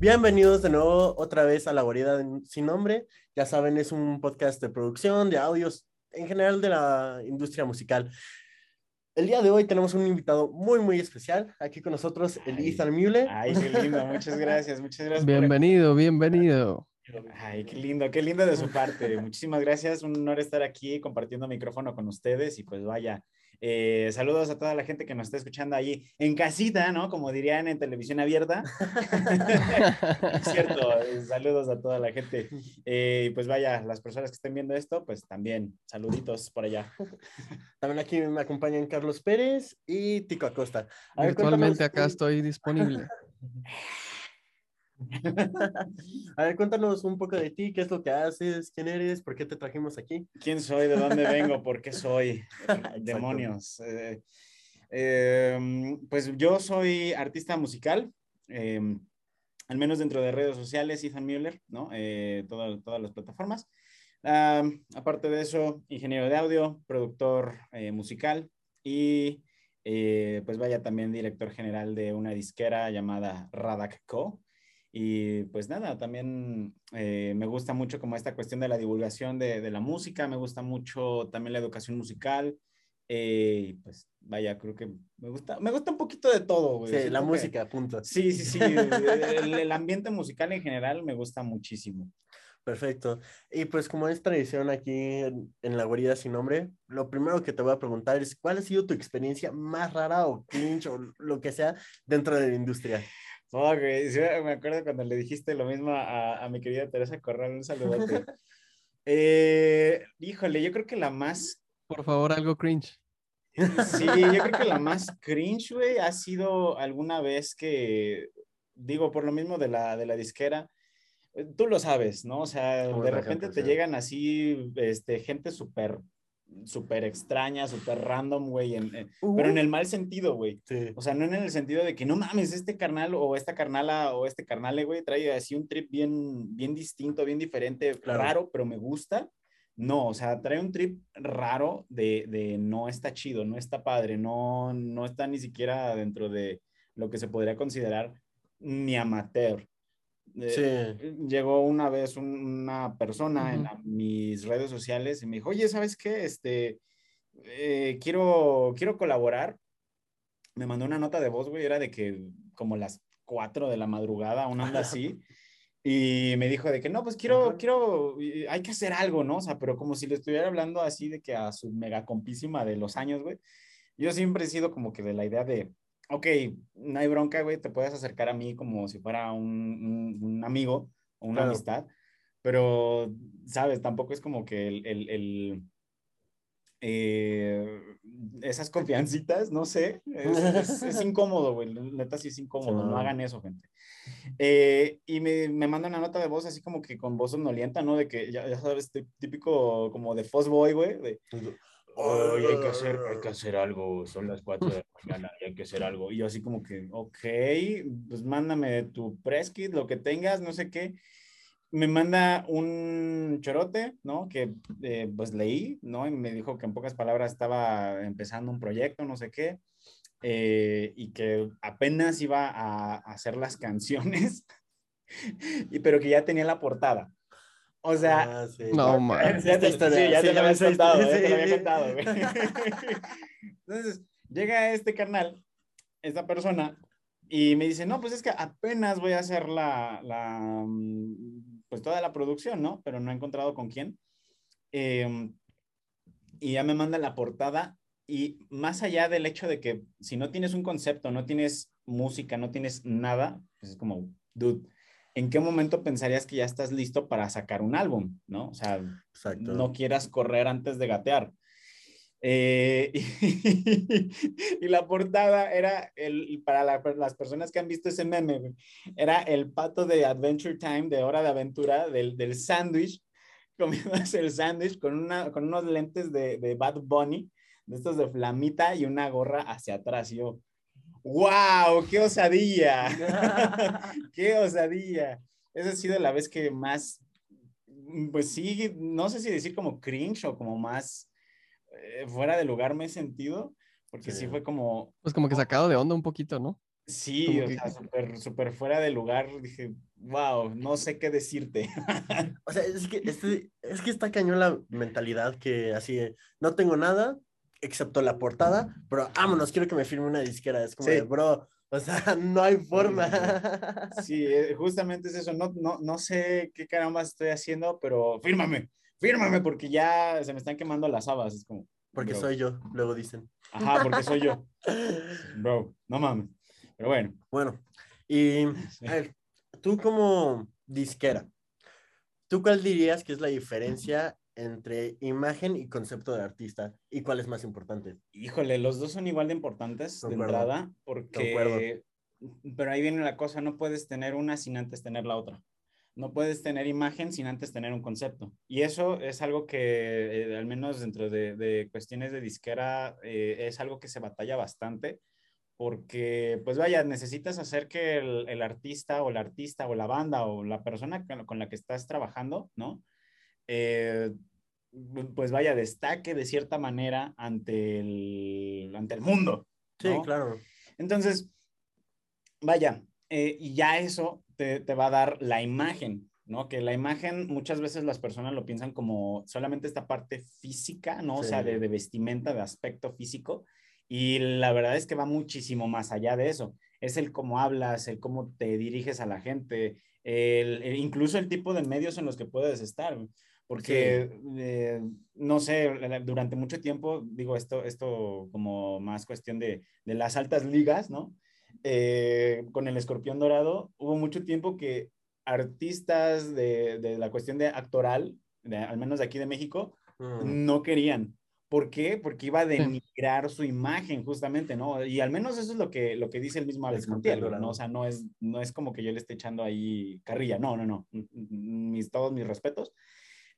Bienvenidos de nuevo otra vez a La Guarida Sin Nombre. Ya saben, es un podcast de producción, de audios, en general de la industria musical. El día de hoy tenemos un invitado muy, muy especial. Aquí con nosotros, el Ethan Mule. Ay, qué lindo. Muchas gracias, muchas gracias. Bienvenido, bienvenido. Ay, qué lindo, qué lindo de su parte. Muchísimas gracias. Un honor estar aquí compartiendo micrófono con ustedes y pues vaya, eh, saludos a toda la gente que nos está escuchando ahí en casita, ¿no? Como dirían en televisión abierta. es cierto, eh, saludos a toda la gente. Eh, pues vaya, las personas que estén viendo esto, pues también saluditos por allá. También aquí me acompañan Carlos Pérez y Tico Acosta. Actualmente acá estoy disponible. A ver, cuéntanos un poco de ti, qué es lo que haces, quién eres, por qué te trajimos aquí. ¿Quién soy? ¿De dónde vengo? ¿Por qué soy? Demonios. Eh, em, pues yo soy artista musical, em, al menos dentro de redes sociales, Ethan Müller, ¿no? Eh, todas las plataformas. aparte de eso, ingeniero de audio, productor eh, musical y pues vaya también director general de una disquera llamada Radak Co. Y pues nada, también eh, me gusta mucho como esta cuestión de la divulgación de, de la música, me gusta mucho también la educación musical. Eh, pues vaya, creo que me gusta, me gusta un poquito de todo, güey. Sí, la música, punto. Sí, sí, sí. el, el, ambiente musical en general me gusta muchísimo. Perfecto. Y pues como es tradición aquí en, en, La Guarida Sin Nombre, lo primero que te voy a preguntar es, ¿cuál ha sido tu experiencia más rara o cringe o lo que sea dentro de la industria? Oh, me acuerdo cuando le dijiste lo mismo a, a mi querida Teresa Corral, un saludote. eh, híjole, yo creo que la más... Por favor, algo cringe. Sí, yo creo que la más cringe, güey, ha sido alguna vez que, digo, por lo mismo de la, de la disquera, eh, tú lo sabes, ¿no? O sea, de repente te llegan así, este, gente súper súper extraña, súper random, güey, pero en el mal sentido, güey. O sea, no en el sentido de que no mames, este carnal o esta carnala o este carnal, güey, trae así un trip bien, bien distinto, bien diferente, raro, pero me gusta. No, o sea, trae un trip raro de, de, no está chido, no está padre, no, no está ni siquiera dentro de lo que se podría considerar ni amateur. Eh, llegó una vez una persona en mis redes sociales y me dijo, oye, ¿sabes qué? Este, eh, quiero, quiero colaborar. Me mandó una nota de voz, güey, era de que como las 4 de la madrugada, una onda así. y me dijo de que no, pues quiero, quiero, hay que hacer algo, ¿no? O sea, pero como si le estuviera hablando así de que a su mega compísima de los años, güey. Yo siempre he sido como que de la idea de, ok, no hay bronca, güey, te puedes acercar a mí como si fuera un, un, amigo o una amistad, pero, sabes, tampoco es como que el, el, el eh, esas confiancitas, no sé, es, es, incómodo, güey, neta sí es incómodo, no hagan eso, gente. Eh, y me, me manda una nota de voz así como que con voz sonolienta, ¿no? De que, ya, ya sabes, típico como de Boy, güey, de... Oye, hay que hacer, hay que hacer algo, son las 4 de la mañana y hay que hacer algo. Y yo así como que, ok, pues mándame tu press kit, lo que tengas, no sé qué. Me manda un chorote, ¿no? Que eh, pues leí, ¿no? Y me dijo que en pocas palabras estaba empezando un proyecto, no sé qué, eh, y que apenas iba a hacer las canciones, y, pero que ya tenía la portada. O sea, ah, no, man. Ya te, sí, ya te lo había contado, ya te lo había contado, güey. Entonces, llega este carnal, esta persona, y me dice, no, pues es que apenas voy a hacer la, la mm, pues toda la producción, ¿no? Pero no he encontrado con quién. Eh, y ya me manda la portada y más allá del hecho de que si no tienes un concepto, no tienes música, no tienes nada, pues es como, dude, ¿en qué momento pensarías que ya estás listo para sacar un álbum? ¿No? O sea, no quieras correr antes de gatear. Eh, y, la portada era, el, para las personas que han visto ese meme, era el pato de Adventure Time, de Hora de Aventura, del, del sándwich, comiéndose el sándwich con, con unos lentes de, de Bad Bunny, de estos de flamita y una gorra hacia atrás. Y yo, ¡Wow! ¡Qué osadía! ¡Qué osadía! Esa ha sido la vez que más, pues sí, no sé si decir como cringe o como más eh, fuera de lugar me he sentido, porque sí. fue como... Pues como que sacado de onda un poquito, ¿no? Sí, o sea, súper, súper fuera de lugar. Dije, wow, no sé qué decirte. o sea, es que, este, es que está cañón la mentalidad que así, no tengo nada excepto la portada, pero vámonos, quiero que me firme una disquera. Es como de, bro, o sea, no hay forma. Sí, eh, justamente es eso. No, no, no sé qué caramba estoy haciendo, pero fírmame, fírmame, porque ya se me están quemando las habas. Es como. Porque soy yo, luego dicen. Ajá, porque soy yo. Bro, no mames. Pero bueno. Bueno, y a ver, tú como disquera, ¿tú cuál dirías que es la diferencia entre imagen y concepto de artista y cuál es más importante? Híjole, los dos son igual de importantes de entrada porque pero ahí viene la cosa, no puedes tener una sin antes tener la otra. No puedes tener imagen sin antes tener un concepto. Y eso es algo que, eh, al menos dentro de, cuestiones de disquera, eh, es algo que se batalla bastante porque, pues vaya, necesitas hacer que el, artista o la artista o la banda o la persona con, la que estás trabajando, ¿no? Eh, pues vaya, destaque de cierta manera ante el, ante el mundo. Sí, claro. Entonces, vaya, eh, y ya eso te, te, va a dar la imagen, ¿no? Que la imagen muchas veces las personas lo piensan como solamente esta parte física, ¿no? O sea, de, de, vestimenta, de aspecto físico, y la verdad es que va muchísimo más allá de eso. Es el cómo hablas, el cómo te diriges a la gente, el, incluso el tipo de medios en los que puedes estar. Porque, eh, no sé, durante mucho tiempo, digo esto, esto como más cuestión de, de las altas ligas, ¿no? Eh, con el escorpión dorado, hubo mucho tiempo que artistas de, de la cuestión de actoral, al menos de aquí de México, mm. no querían ¿Por qué? Porque iba a denigrar su imagen, justamente, ¿no? Y al menos eso es lo que, lo que dice el mismo Alex Montiel, ¿no? O sea, no es, no es como que yo le esté echando ahí carrilla, no, no, no, mis, todos mis respetos.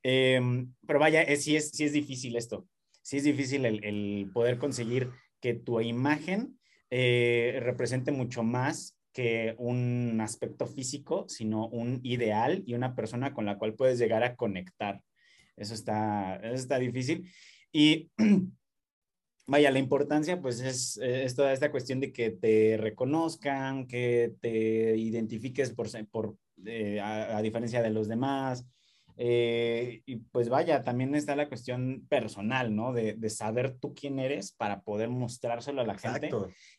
Em, pero vaya, es, sí, es, sí es difícil esto, sí es difícil el, el poder conseguir que tu imagen eh, represente mucho más que un aspecto físico, sino un ideal y una persona con la cual puedes llegar a conectar. Eso está, eso está difícil. Y vaya, la importancia pues es, es, toda esta cuestión de que te reconozcan, que te identifiques por, por eh, a, diferencia de los demás. Eh, y pues vaya, también está la cuestión personal, ¿no? De, de, saber tú quién eres para poder mostrárselo a la gente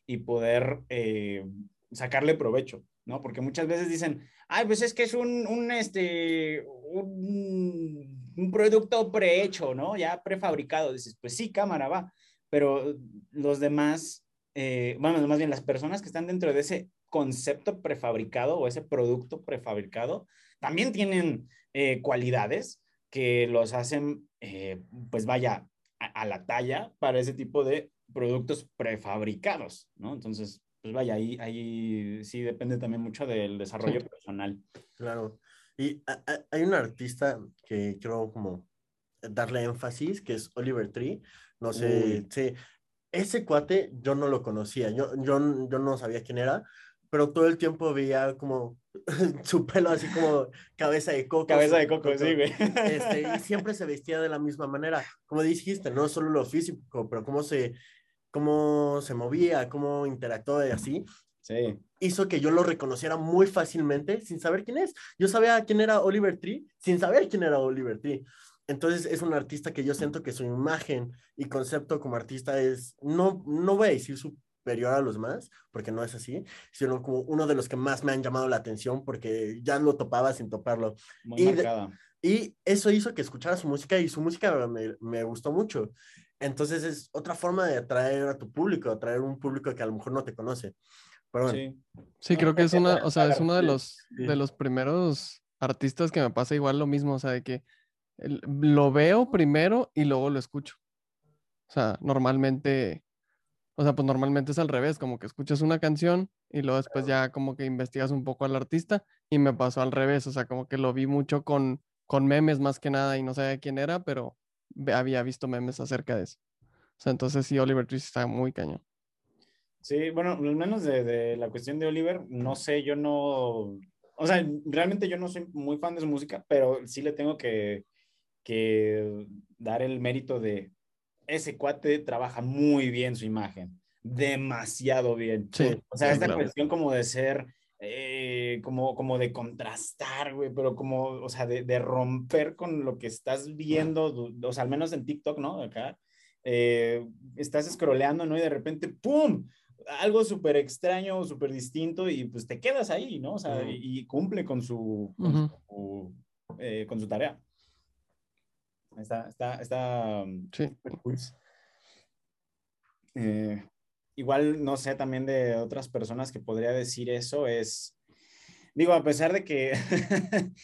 y poder eh, sacarle provecho, ¿no? Porque muchas veces dicen, ay, pues es que es un, un este, un un producto prehecho, ¿no? Ya prefabricado. Dices, pues sí, cámara, va. Pero los demás, eh, bueno, más bien las personas que están dentro de ese concepto prefabricado o ese producto prefabricado, también tienen eh, cualidades que los hacen, eh, pues vaya, a, la talla para ese tipo de productos prefabricados, ¿no? Entonces, pues vaya, ahí, ahí sí depende también mucho del desarrollo personal. Claro. Y hay un artista que quiero como darle énfasis, que es Oliver Tree. No sé, sí. Ese cuate yo no lo conocía, yo, yo, yo no sabía quién era, pero todo el tiempo veía como su pelo así como cabeza de coco. Cabeza de coco, sí, güey. Este, y siempre se vestía de la misma manera. Como dijiste, no solo lo físico, pero cómo se, cómo se movía, cómo interactuaba y así. Sí. Hizo que yo lo reconociera muy fácilmente sin saber quién es. Yo sabía quién era Oliver Tree sin saber quién era Oliver Tree. Entonces es un artista que yo siento que su imagen y concepto como artista es, no, no voy a decir superior a los más, porque no es así, sino como uno de los que más me han llamado la atención porque ya lo topaba sin toparlo. Muy y, y eso hizo que escuchara su música y su música me, me gustó mucho. Entonces es otra forma de atraer a tu público, atraer un público que a lo mejor no te conoce. Sí, sí creo que es una, o sea, es uno de los, de los primeros artistas que me pasa igual lo mismo, o sea, de que lo veo primero y luego lo escucho. O sea, normalmente, o sea, pues normalmente es al revés, como que escuchas una canción y luego después ya como que investigas un poco al artista y me pasó al revés, o sea, como que lo vi mucho con, con memes más que nada y no sabía quién era, pero había visto memes acerca de eso. O sea, entonces sí, Oliver Twist está muy cañón. Sí, bueno, al menos de, la cuestión de Oliver, no sé, yo no, o sea, realmente yo no soy muy fan de su música, pero sí le tengo que, que dar el mérito de ese cuate trabaja muy bien su imagen, demasiado bien. Sí. O sea, esta cuestión como de ser, eh, como, como de contrastar, güey, pero como, o sea, de, de, romper con lo que estás viendo, o sea, al menos en TikTok, ¿no? Acá, eh, estás scrolleando, ¿no? Y de repente, ¡pum! Algo súper extraño, súper distinto y pues te quedas ahí, ¿no? O sea, y, cumple con su, con, su, eh, con su tarea. Está, está, está. Sí. Eh, igual, no sé, también de otras personas que podría decir eso es, digo, a pesar de que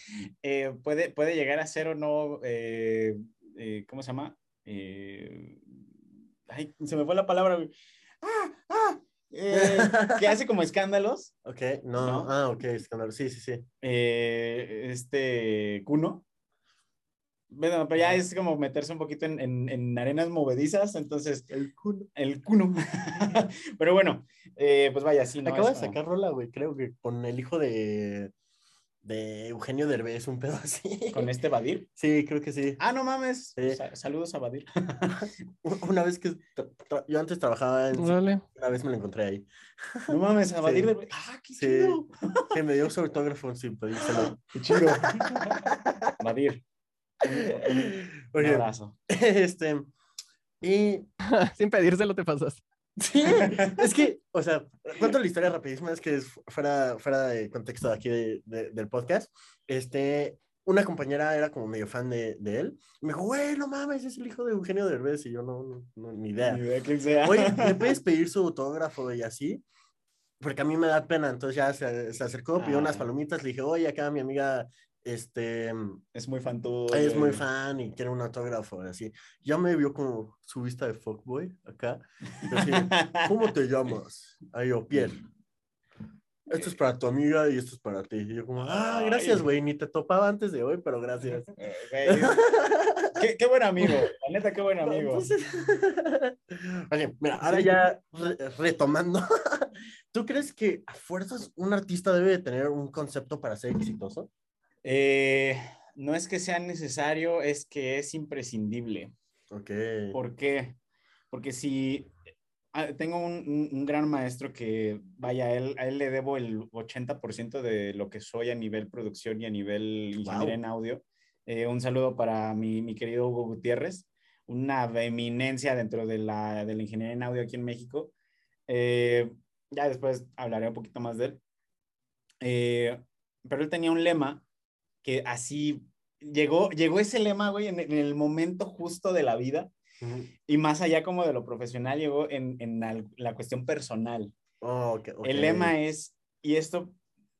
eh, puede, puede llegar a ser o no, eh, ¿cómo se llama? ay, se me fue la palabra. ¡Ah! ¡Ah! que hace como escándalos. Ok, no, ah, ok, escándalos, sí, sí, sí. este, Kuno. Bueno, pero ya es como meterse un poquito en, en, en arenas movedizas, entonces... El cuno. El cuno. pero bueno, eh, pues vaya, sí, ¿no? Acaba de sacar rola, güey, creo que con el hijo de, de Eugenio Derbez, un pedo así. ¿Con este Badir? Sí, creo que sí. Ah, no mames. saludos a Badir. una vez que yo antes trabajaba en... Una vez me lo encontré ahí. No mames, a Badir sí. Ah, qué chido. Sí, me dio su autógrafo sin pedírselo. Qué chido. Badir. Un abrazo. Este, y... Sin pedírselo te pasas. Sí, es que, o sea, cuento la historia rapidísima, es que es fuera, fuera de contexto aquí de, del podcast. Este, una compañera era como medio fan de, de, él. Me dijo, güey, no mames, es el hijo de Eugenio Derbez. Y yo, no, no, ni idea. Ni idea quién sea. Oye, ¿le puedes pedir su autógrafo y así? Porque a mí me da pena. Entonces ya se, se acercó, pidió unas ah. palomitas. Le dije, oye, acá mi amiga este. Es muy fan tú. Es muy fan y quiere un autógrafo, así. Ya me vio como su vista de fuckboy acá. ¿cómo te llamas? Ahí yo, Pierre. Esto es para tu amiga y esto es para ti. Y yo como, ah, gracias, güey. Ni te topaba antes de hoy, pero gracias. qué, qué, buen amigo. La neta, qué buen amigo. Oye, mira, ahora ya retomando. ¿Tú crees que a fuerzas un artista debe de tener un concepto para ser exitoso? Eh, no es que sea necesario, es que es imprescindible. Ok. ¿Por qué? Porque si ah, tengo un, gran maestro que, vaya, a él, a él le debo el 80% de lo que soy a nivel producción y a nivel ingeniería en audio. Eh, un saludo para mi, mi, querido Hugo Gutiérrez, una eminencia dentro de la, de la ingeniería en audio aquí en México. Eh, ya después hablaré un poquito más de él. pero él tenía un lema que así llegó, llegó ese lema, güey, en, el momento justo de la vida. Y más allá como de lo profesional, llegó en, en la, cuestión personal. Oh, el lema es, y esto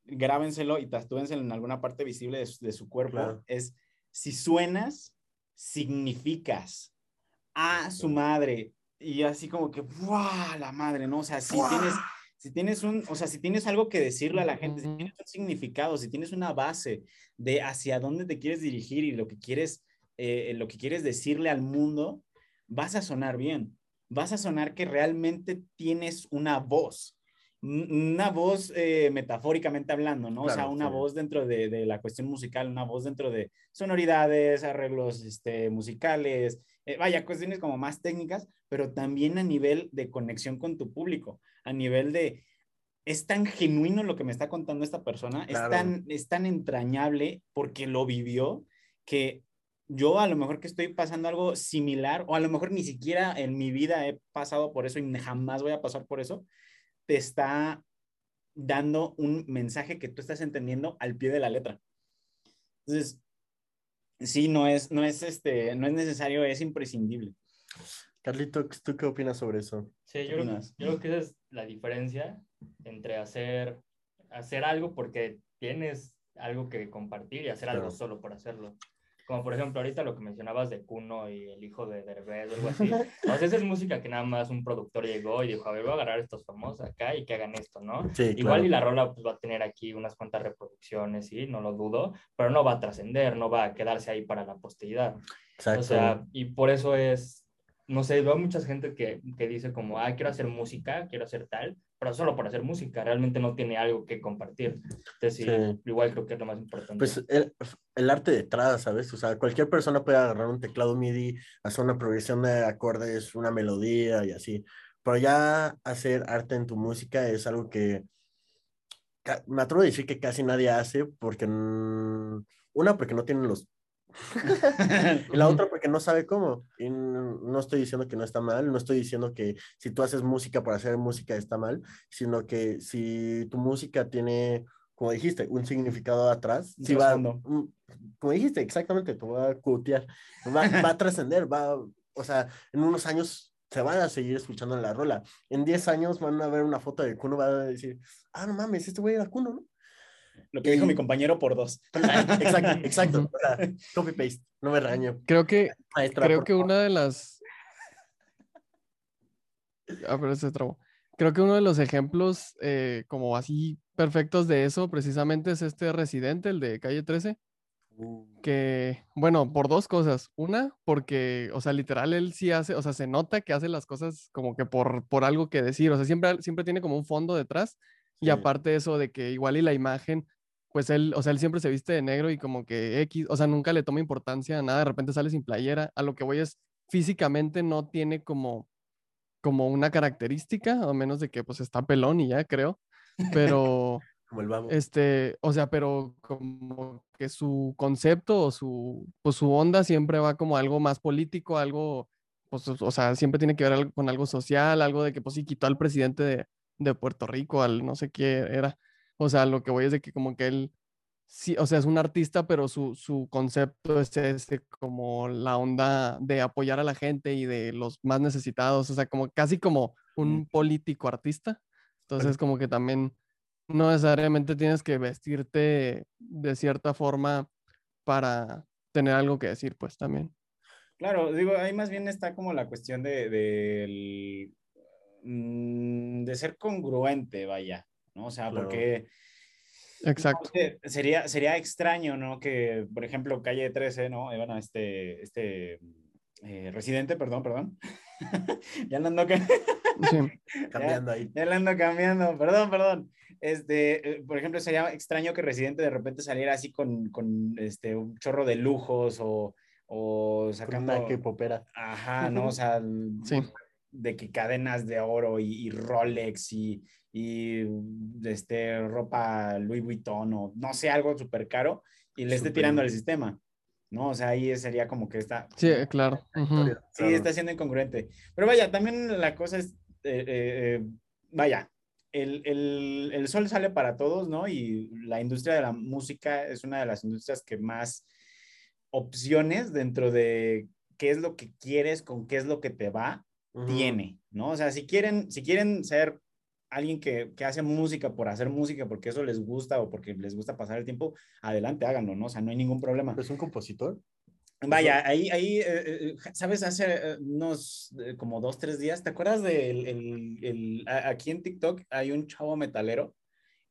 grábenselo y tatúenselo en alguna parte visible de su, cuerpo, es, si suenas, significas. A su madre. Y así como que, ¡buah! La madre, ¿no? O sea, si tienes si tienes un, o sea, si tienes algo que decirle a la gente, si tienes un significado, si tienes una base de hacia dónde te quieres dirigir y lo que quieres, eh, lo que quieres decirle al mundo, vas a sonar bien. Vas a sonar que realmente tienes una voz, una voz eh, metafóricamente hablando, ¿no? o sea, una voz dentro de, de, la cuestión musical, una voz dentro de sonoridades, arreglos este, musicales, eh, vaya, cuestiones como más técnicas, pero también a nivel de conexión con tu público, a nivel de, es tan genuino lo que me está contando esta persona, es, tan, es tan entrañable porque lo vivió, que yo a lo mejor que estoy pasando algo similar, o a lo mejor ni siquiera en mi vida he pasado por eso y jamás voy a pasar por eso, te está dando un mensaje que tú estás entendiendo al pie de la letra. Entonces, sí, no es, no es, este, no es necesario, es imprescindible. Carlito, ¿tú qué opinas sobre eso? Sí, yo creo, yo creo, que esa es la diferencia entre hacer, hacer algo porque tienes algo que compartir y hacer algo solo por hacerlo. Como por ejemplo, ahorita lo que mencionabas de Kuno y el hijo de Derbez o algo así. Entonces, esa es música que nada más un productor llegó y dijo, a ver, voy a agarrar estos famosos acá y que hagan esto, ¿no? Sí, Igual y la rola pues, va a tener aquí unas cuantas reproducciones, sí, no lo dudo, pero no va a trascender, no va a quedarse ahí para la posteridad. Exacto. O sea, y por eso es, no sé, veo mucha gente que, que dice como, ah, quiero hacer música, quiero hacer tal, pero solo por hacer música, realmente no tiene algo que compartir. Entonces, igual creo que es lo más importante. Pues el, el, arte detrás, ¿sabes? O sea, cualquier persona puede agarrar un teclado MIDI, hacer una progresión de acordes, una melodía y así. pero ya hacer arte en tu música es algo que me atrevo a decir que casi nadie hace porque, una, porque no tienen los... y la otra porque no sabe cómo. Y no estoy diciendo que no está mal, no estoy diciendo que si tú haces música por hacer música está mal, sino que si tu música tiene como dijiste, un significado atrás, si va, como dijiste, exactamente, te va a cutear, va, va a trascender, va, o sea, en unos años se van a seguir escuchando la rola. En 10 años van a ver una foto de Kuno, van a decir, ah, no mames, este güey era Kuno, ¿no? Lo que dijo mi compañero por dos. Exacto, exacto. copy paste, no me raño. Creo que, creo que una de las. Ah, pero se trabó. Creo que uno de los ejemplos eh, como así perfectos de eso precisamente es este residente, el de calle 13. Uh. Que, bueno, por dos cosas. Una, porque, o sea, literal, él sí hace, o sea, se nota que hace las cosas como que por, por algo que decir, o sea, siempre, siempre tiene como un fondo detrás. Y aparte eso de que igual y la imagen, pues él, o sea, él siempre se viste de negro y como que X, o sea, nunca le toma importancia a nada, de repente sale sin playera. A lo que voy es, físicamente no tiene como como una característica, a menos de que pues está pelón y ya creo, pero... Este, o sea, pero como que su concepto o su, pues su onda siempre va como algo más político, algo, pues, o sea, siempre tiene que ver con algo social, algo de que pues sí quitó al presidente de, de Puerto Rico, al no sé qué era. O sea, lo que voy es de que como que él sí, o sea, es un artista, pero su, su concepto es ese, como la onda de apoyar a la gente y de los más necesitados, o sea, como casi como un político artista. Entonces, como que también no necesariamente tienes que vestirte de cierta forma para tener algo que decir, pues también. Claro, digo, ahí más bien está como la cuestión de, de, de ser congruente, vaya, ¿no? O sea, porque Exacto. Sería, sería extraño, ¿no? Que, por ejemplo, calle 13, ¿no? Bueno, este, este eh, residente, perdón, perdón. ya ando cambiando ahí. Ya ando cambiando, perdón, perdón. Este, eh, por ejemplo, sería extraño que Residente de repente saliera así con, con este, un chorro de lujos o, o sacando... que popera. Ajá, ¿no? O sea, sí. De que cadenas de oro y, y Rolex y, y este, ropa Louis Vuitton o no sé, algo súper caro y le esté tirando al sistema. ¿no? O sea, ahí sería como que está... Sí, claro. Sí, está siendo incongruente. Pero vaya, también la cosa es, eh, eh, eh, vaya, el, el, el, sol sale para todos, ¿no? Y la industria de la música es una de las industrias que más opciones dentro de qué es lo que quieres, con qué es lo que te va, tiene, ¿no? O sea, si quieren, si quieren ser alguien que, que, hace música por hacer música, porque eso les gusta o porque les gusta pasar el tiempo, adelante, háganlo, ¿no? O sea, no hay ningún problema. ¿Es un compositor? Vaya, ahí, ahí, eh, eh, ¿sabes? Hace eh, unos como dos, tres días, ¿te acuerdas de el, el, aquí en TikTok hay un chavo metalero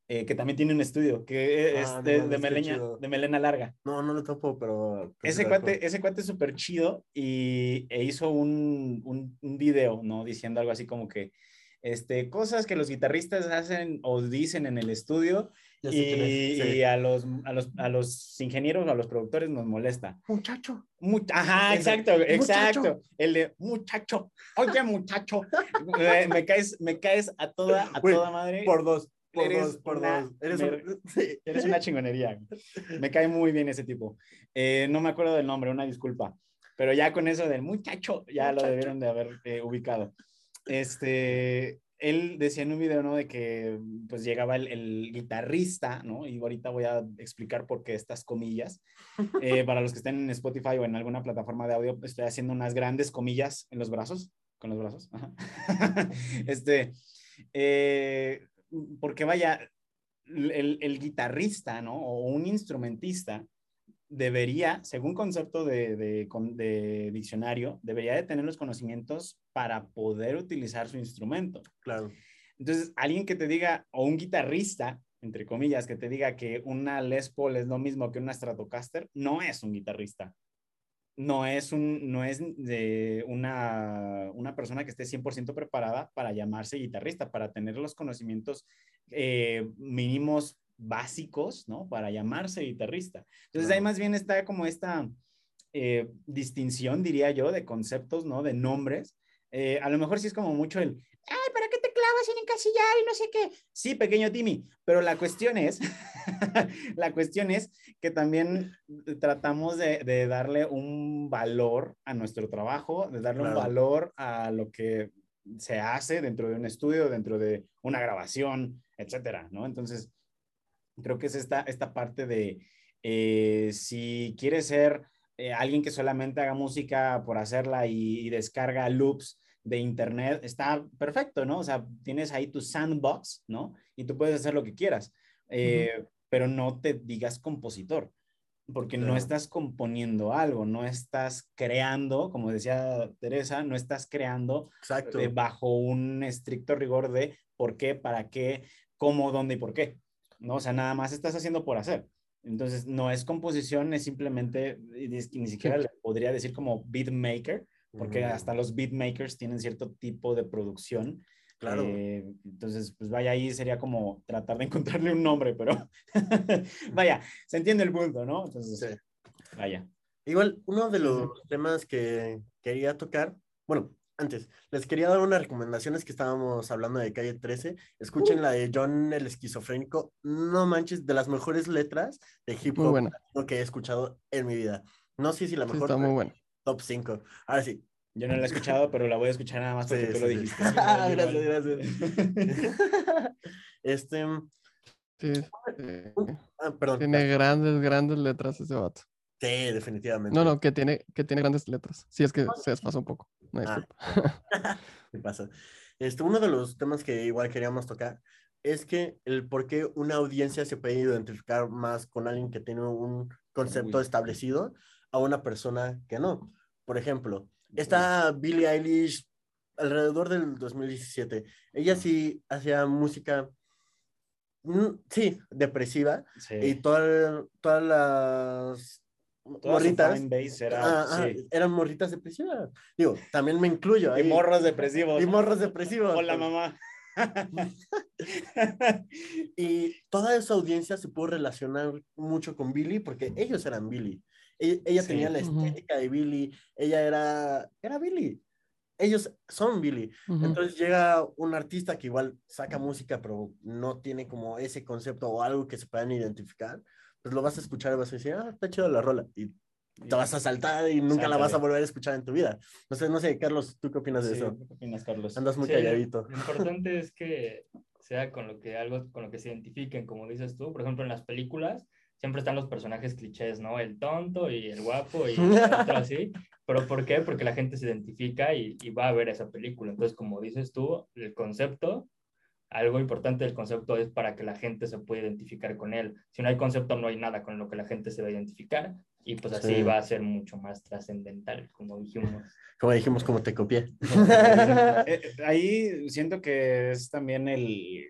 que también tiene un estudio, que es ah, de, de, melena, de, melena, larga. No, no lo topo, pero... Ese cuate, ese cuate es súper chido y e hizo un, un, un video, ¿no? Diciendo algo así como que este, cosas que los guitarristas hacen o dicen en el estudio y, a, los, a, los, a los ingenieros o a los productores nos molesta. Muchacho. Ajá, exacto, exacto. El de muchacho, oye muchacho, me, caes, me caes a toda, a toda madre. Por dos. Por dos, por dos. Eres, eres, una chingonería. Me cae muy bien ese tipo. Eh, no me acuerdo del nombre, una disculpa. Pero ya con eso del muchacho, ya lo debieron de haber eh, ubicado este, él decía en un video, ¿no? De que pues llegaba el, guitarrista, ¿no? Y ahorita voy a explicar por qué estas comillas. Eh, para los que estén en Spotify o en alguna plataforma de audio, estoy haciendo unas grandes comillas en los brazos, con los brazos. este, eh, porque vaya, el, el, guitarrista, ¿no? O un instrumentista debería, según concepto de, de, diccionario, debería de tener los conocimientos para poder utilizar su instrumento. Claro. Entonces, alguien que te diga, o un guitarrista, entre comillas, que te diga que una Les Paul es lo mismo que una Stratocaster, no es un guitarrista. No es, un, no es de una, una persona que esté 100% preparada para llamarse guitarrista, para tener los conocimientos eh, mínimos básicos, ¿no? Para llamarse guitarrista. Entonces ahí más bien está como esta eh, distinción, diría yo, de conceptos, ¿no? De nombres. Eh, a lo mejor sí es como mucho el, ay, ¿para clavas en encasillar y no sé qué? Sí, pequeño Timmy, pero la cuestión es, la cuestión es que también tratamos de, de, darle un valor a nuestro trabajo, de darle un valor a lo que se hace dentro de un estudio, dentro de una grabación, etcétera, ¿no? Entonces, creo que es esta, esta parte de eh, si quieres ser eh, alguien que solamente haga música por hacerla y, descarga loops de internet, está perfecto, ¿no? O sea, tienes ahí tu sandbox, ¿no? Y tú puedes hacer lo que quieras, eh, pero no te digas compositor, porque no estás componiendo algo, no estás creando, como decía Teresa, no estás creando bajo un estricto rigor de por qué, para qué, cómo, dónde y por qué. ¿no? O sea, nada más estás haciendo por hacer. Entonces, no es composición, es simplemente, ni siquiera le podría decir como beatmaker, porque mm. hasta los beatmakers tienen cierto tipo de producción. Claro. Eh, entonces, pues vaya, ahí sería como tratar de encontrarle un nombre, pero vaya, se entiende el punto, ¿no? Entonces, vaya. Igual, uno de los temas que quería tocar, bueno, antes, les quería dar unas recomendaciones que estábamos hablando de Calle 13. Escuchen uh. la de John el Esquizofrénico. No manches, de las mejores letras de hip hop que he escuchado en mi vida. No sé si la mejor. está muy buena. Top 5. Ahora sí. Yo no la he escuchado, pero la voy a escuchar nada más porque tú lo dijiste. gracias, gracias. este. Sí, ah, perdón. Tiene grandes, grandes letras ese vato. Sí, definitivamente. No, no, que tiene, que tiene grandes letras. Sí, es que se desfasa un poco. No ah. ¿Qué pasa? Este, uno de los temas que igual queríamos tocar es que el por qué una audiencia se puede identificar más con alguien que tiene un concepto establecido a una persona que no. Por ejemplo, esta Billie Eilish alrededor del 2017, ella sí hacía música, mm, sí, depresiva, y todas las morritas. Eran morritas depresivas. Digo, también me incluyo. Y morros depresivos. Y morros depresivos. Hola, mamá. y toda esa audiencia se pudo relacionar mucho con Billy porque ellos eran Billy. E-, ella, tenía la estética de Billy, ella era, era Billy. Ellos son Billy. Entonces llega un artista que igual saca música, pero no tiene como ese concepto o algo que se puedan identificar pues lo vas a escuchar y vas a decir, ah, está chido la rola. Y te vas a saltar y nunca la vas a volver a escuchar en tu vida. No sé, no sé, Carlos, ¿tú qué opinas de eso? ¿Qué opinas, Carlos? Andas muy calladito. Lo importante es que sea con lo que algo con lo que se identifiquen, como dices tú. Por ejemplo, en las películas siempre están los personajes clichés, ¿no? El tonto y el guapo y otro así. ¿Pero por qué? Porque la gente se identifica y, y va a ver esa película. Entonces, como dices tú, el concepto algo importante del concepto es para que la gente se pueda identificar con él. Si no hay concepto, no hay nada con lo que la gente se va a identificar y pues así va a ser mucho más trascendental, como dijimos. Como dijimos, como te copié. Eh, ahí siento que es también el...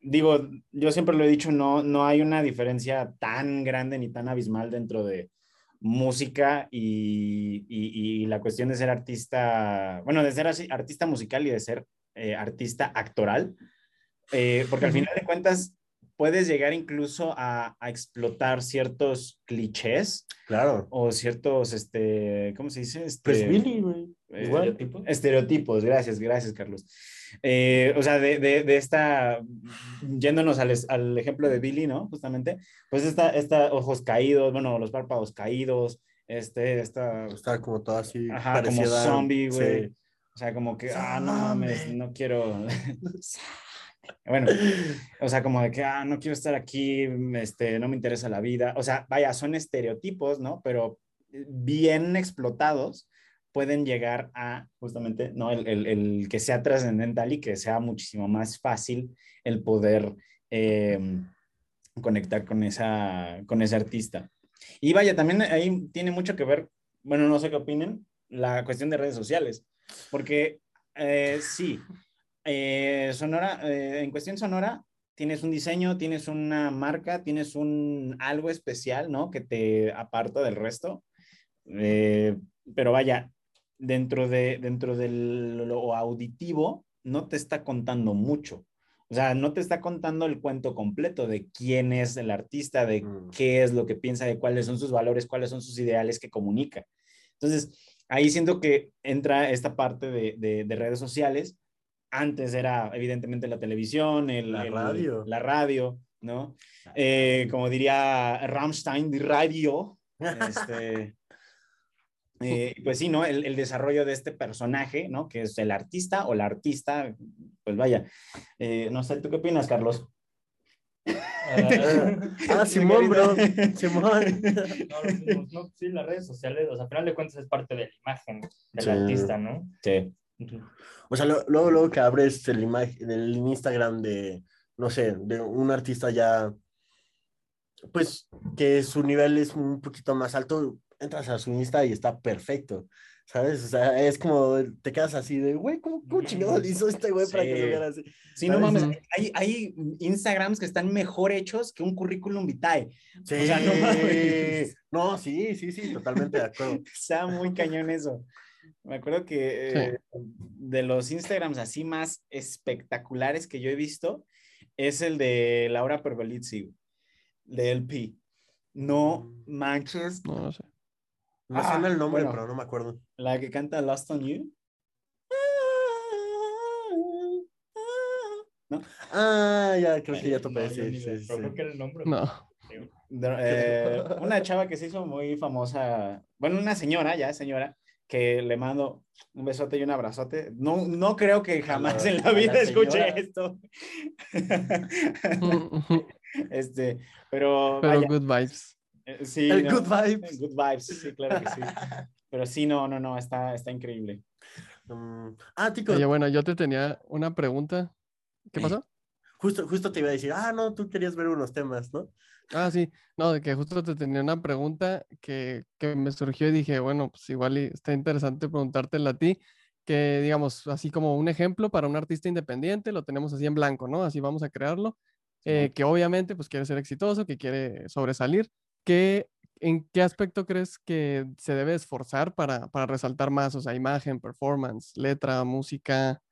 Digo, yo siempre lo he dicho, no, no hay una diferencia tan grande ni tan abismal dentro de música y, y, la cuestión de ser artista, bueno, de ser artista musical y de ser eh, artista actoral, eh, porque al final de cuentas puedes llegar incluso a, explotar ciertos clichés. Claro. O ciertos, este, ¿cómo se dice? Este, pues Billy, güey. Eh, ¿Estereotipos? Estereotipos, gracias, gracias, Carlos. o sea, de, de, esta, yéndonos al, al, ejemplo de Billy, ¿no? Justamente, pues esta, esta ojos caídos, bueno, los párpados caídos, este, esta... Está como todo así, ajá, como zombie, güey. O sea, como que, ah, no mames, no quiero. bueno, o sea, como de que, ah, no quiero estar aquí, este, no me interesa la vida. O sea, vaya, son estereotipos, ¿no? Pero bien explotados pueden llegar a justamente, ¿no? El, el, el que sea trascendental y que sea muchísimo más fácil el poder em, conectar con, esa, con ese artista. Y vaya, también ahí tiene mucho que ver, bueno, no sé qué opinen, la cuestión de redes sociales. Porque eh, sí, eh, Sonora, eh, en cuestión Sonora, tienes un diseño, tienes una marca, tienes un algo especial, ¿no? Que te aparta del resto. pero vaya, dentro de, dentro de lo auditivo, no te está contando mucho. O sea, no te está contando el cuento completo de quién es el artista, de mm. qué es lo que piensa, de cuáles son sus valores, cuáles son sus ideales que comunica. Entonces, ahí siento que entra esta parte de, redes sociales Antes era evidentemente la televisión, el, la, radio. la radio, ¿no? Eh, como diría Rammstein, de radio. Este, eh, pues sí, ¿no? El, desarrollo de este personaje, ¿no? Que es el artista o la artista, pues vaya. Eh, no sé, ¿tú qué opinas, Carlos? Ah, Simón, bro. Simón. No, sí, las redes sociales, o sea, al final de cuentas es parte de la imagen del artista, ¿no? Sí. O sea, luego, luego que abres el, imagen, el Instagram de, no sé, de un artista ya, pues, que su nivel es un poquito más alto, entras a su Insta y está perfecto. ¿Sabes? O sea, es como te quedas así de, güey, ¿cómo, cómo chingado hizo este güey para que se vea así? Sí, no mames, hay, hay, Instagrams que están mejor hechos que un currículum vitae. Sí, o sea, no mames. No, sí, sí, sí, totalmente de acuerdo. Está muy cañón eso. Me acuerdo que eh, de los Instagrams así más espectaculares que yo he visto es el de Laura Pergolizzi, de LP. No mm. manches. No, no sé. Me ah, suena el nombre, pero no me acuerdo. La que canta Lost on You. ¿No? Ah, ya, creo que ya topé. sí, sí, sí, Creo que era el nombre. No. Eh, una chava que se hizo muy famosa, bueno, una señora, ya señora, que le mando un besote y un abrazote. No, no creo que jamás en la vida escuche esto. este, pero. Pero good vibes. Eh, sí, el Good Vibes. Good Vibes, sí, claro que sí. Pero sí, no, no, no, está, está increíble. Mm, ah, Tico. Oye, bueno, yo te tenía una pregunta. ¿Qué pasó? Justo, justo te iba a decir, ah, no, tú querías ver unos temas, ¿no? Ah, sí, no, de que justo te tenía una pregunta que, que me surgió y dije, bueno, pues igual está interesante preguntártela a ti, que digamos, así como un ejemplo para un artista independiente, lo tenemos así en blanco, ¿no? Así vamos a crearlo, eh, que obviamente pues quiere ser exitoso, que quiere sobresalir, ¿qué, ¿en qué aspecto crees que se debe esforzar para, para resaltar más? O sea, imagen, performance, letra, música,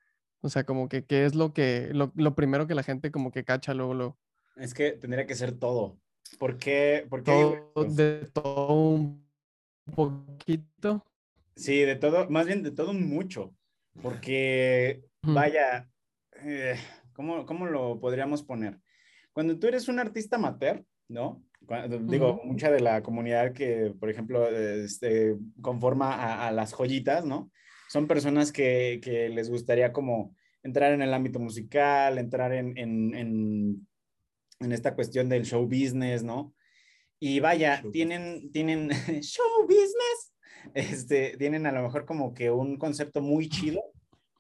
o sea, como que qué es lo que, lo, lo primero que la gente como que cacha luego, luego. Es que tendría que ser todo. ¿Por qué? todo, de todo un poquito. Sí, de todo, más bien de todo mucho. Porque, vaya, eh, ¿cómo, ¿cómo, lo podríamos poner? Cuando tú eres un artista amateur, ¿no? Digo, mucha de la comunidad que, por ejemplo, este, conforma a, las joyitas, ¿no? Son personas que, que, les gustaría como entrar en el ámbito musical, entrar en, en, en, en esta cuestión del show business, ¿no? Y vaya, tienen, tienen show business, este, tienen a lo mejor como que un concepto muy chido,